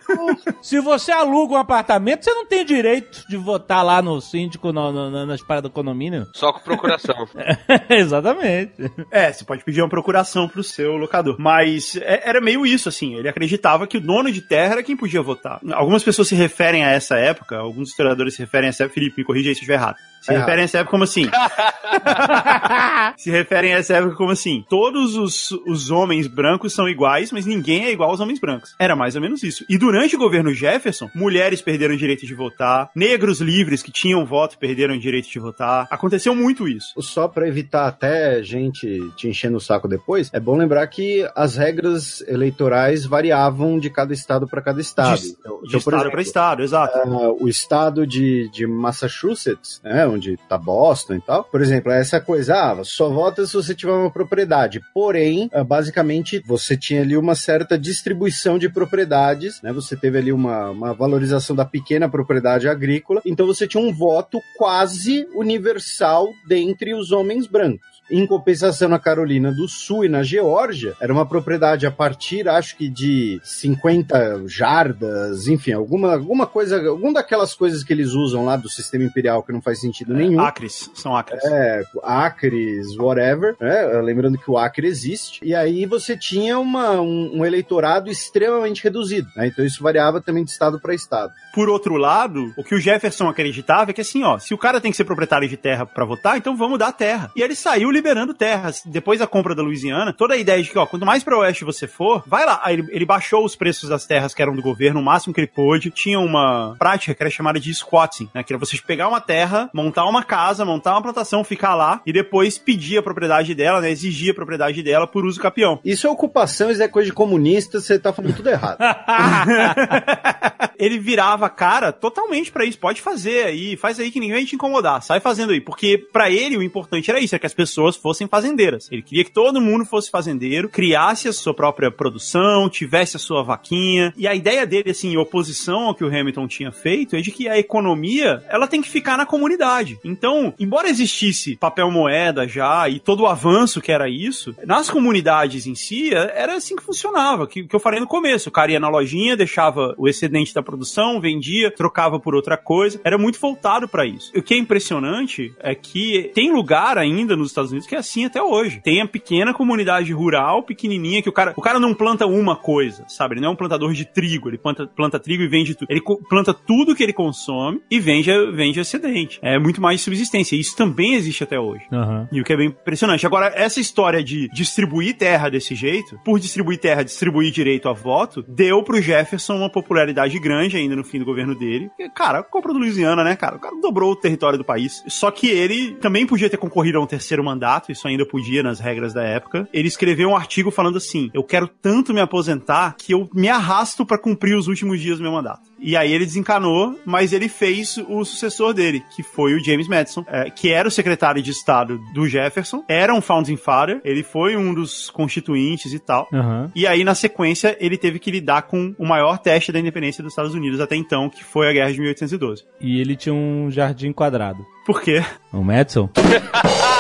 Se você aluga um apartamento, você não tem direito de votar lá no síndico, no, no- no- nas paradas do condomínio. Só com procuração. Exatamente. É, você pode pedir uma procuração pro seu locador. Mas é- era meio isso, assim. Ele acreditava que o dono de terra era quem podia votar. Algumas pessoas se referem a essa época, alguns historiadores se referem a essa época. Felipe, me corrija aí se eu estiver errado. Se errado. referem a essa época como assim? se referem a essa época como assim? Todos os, os homens brancos são iguais, mas ninguém é igual aos homens brancos. Era mais ou menos isso. E durante o governo Jefferson, mulheres perderam o direito de votar, negros livres que tinham voto perderam o direito de votar. Aconteceu muito isso. Só pra evitar até gente te enchendo o saco depois, é bom lembrar que as regras eleitorais variavam de cada estado para cada estado. De- Então, De então, estado para estado, exato. ah, o estado de, de Massachusetts, né, onde tá Boston e tal, por exemplo, é essa coisa, ah, só vota se você tiver uma propriedade. Porém, ah, basicamente, você tinha ali uma certa distribuição de propriedades, né? Você teve ali uma, uma valorização da pequena propriedade agrícola, então você tinha um voto quase universal dentre os homens brancos. Em compensação, na Carolina do Sul e na Geórgia, era uma propriedade a partir, acho que de 50 jardas, enfim, alguma, alguma coisa, alguma daquelas coisas que eles usam lá do sistema imperial que não faz sentido nenhum. Acres, são acres. É, Acres, whatever, né? Lembrando que o Acre existe. E aí você tinha uma, um, um eleitorado extremamente reduzido. né? Então isso variava também de estado para estado. Por outro lado, o que o Jefferson acreditava é que assim, ó, se o cara tem que ser proprietário de terra pra votar, então vamos dar terra. E ele saiu liberando terras. Depois da compra da Louisiana, toda a ideia de que, ó, quanto mais pra oeste você for, vai lá. Aí ele, ele baixou os preços das terras que eram do governo, o máximo que ele pôde. Tinha uma prática que era chamada de squatting, né? Que era você pegar uma terra, montar uma casa, montar uma plantação, ficar lá e depois pedir a propriedade dela, né? Exigir a propriedade dela por uso capião. Isso é ocupação, isso é coisa de comunista, você tá falando tudo errado. ele virava cara totalmente pra isso. Pode fazer aí, faz aí que ninguém vai te incomodar. Sai fazendo aí. Porque pra ele o importante era isso, era que as pessoas fossem fazendeiras. Ele queria que todo mundo fosse fazendeiro, criasse a sua própria produção, tivesse a sua vaquinha. E a ideia dele, assim, em oposição ao que o Hamilton tinha feito, é de que a economia, ela tem que ficar na comunidade. Então, embora existisse papel moeda já e todo o avanço que era isso, nas comunidades em si, era assim que funcionava, que, que eu falei no começo. O cara ia na lojinha, deixava o excedente da produção, vendia, trocava por outra coisa. Era muito voltado pra isso. O que é impressionante é que tem lugar ainda nos Estados Unidos que é assim até hoje. Tem a pequena comunidade rural, pequenininha, que o cara, o cara não planta uma coisa, sabe? Ele não é um plantador de trigo, ele planta, planta trigo e vende tudo. Ele planta tudo que ele consome e vende, vende excedente. É muito mais subsistência. Isso também existe até hoje. Aham. E o que é bem impressionante. Agora, essa história de distribuir terra desse jeito, por distribuir terra, distribuir direito a voto, deu pro Jefferson uma popularidade grande ainda no fim do governo dele. E, cara, compra do Louisiana, né, cara? O cara dobrou o território do país. Só que ele também podia ter concorrido a um terceiro mandato, isso ainda podia nas regras da época. Ele escreveu um artigo falando assim: Eu quero tanto me aposentar que eu me arrasto pra cumprir os últimos dias do meu mandato. E aí ele desencanou, mas ele fez o sucessor dele, que foi o James Madison, eh, que era o secretário de Estado do Jefferson, era um founding father, ele foi um dos constituintes e tal. Aham. E aí, na sequência, ele teve que lidar com o maior teste da independência dos Estados Unidos até então, que foi a Guerra de 1812. E ele tinha um jardim quadrado. Por quê? O Madison?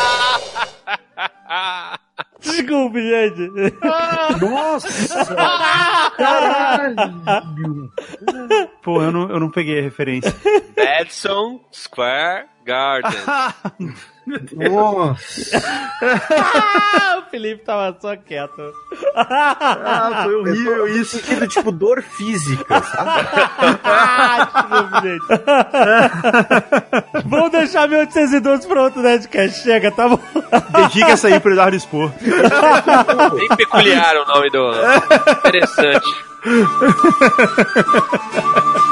Desculpe, gente. Nossa! Caralho! Pô, eu não, eu não peguei a referência. Madison Square Garden. Nossa! o Felipe tava só quieto. Ah, foi horrível isso. Sentido, tipo, dor física, sabe? Gente. Vamos deixar 1812 pra outro Nerdcast. Chega, tá bom? Dedica essa aí pro Eduardo Expor. Bem peculiar o nome do. Interessante.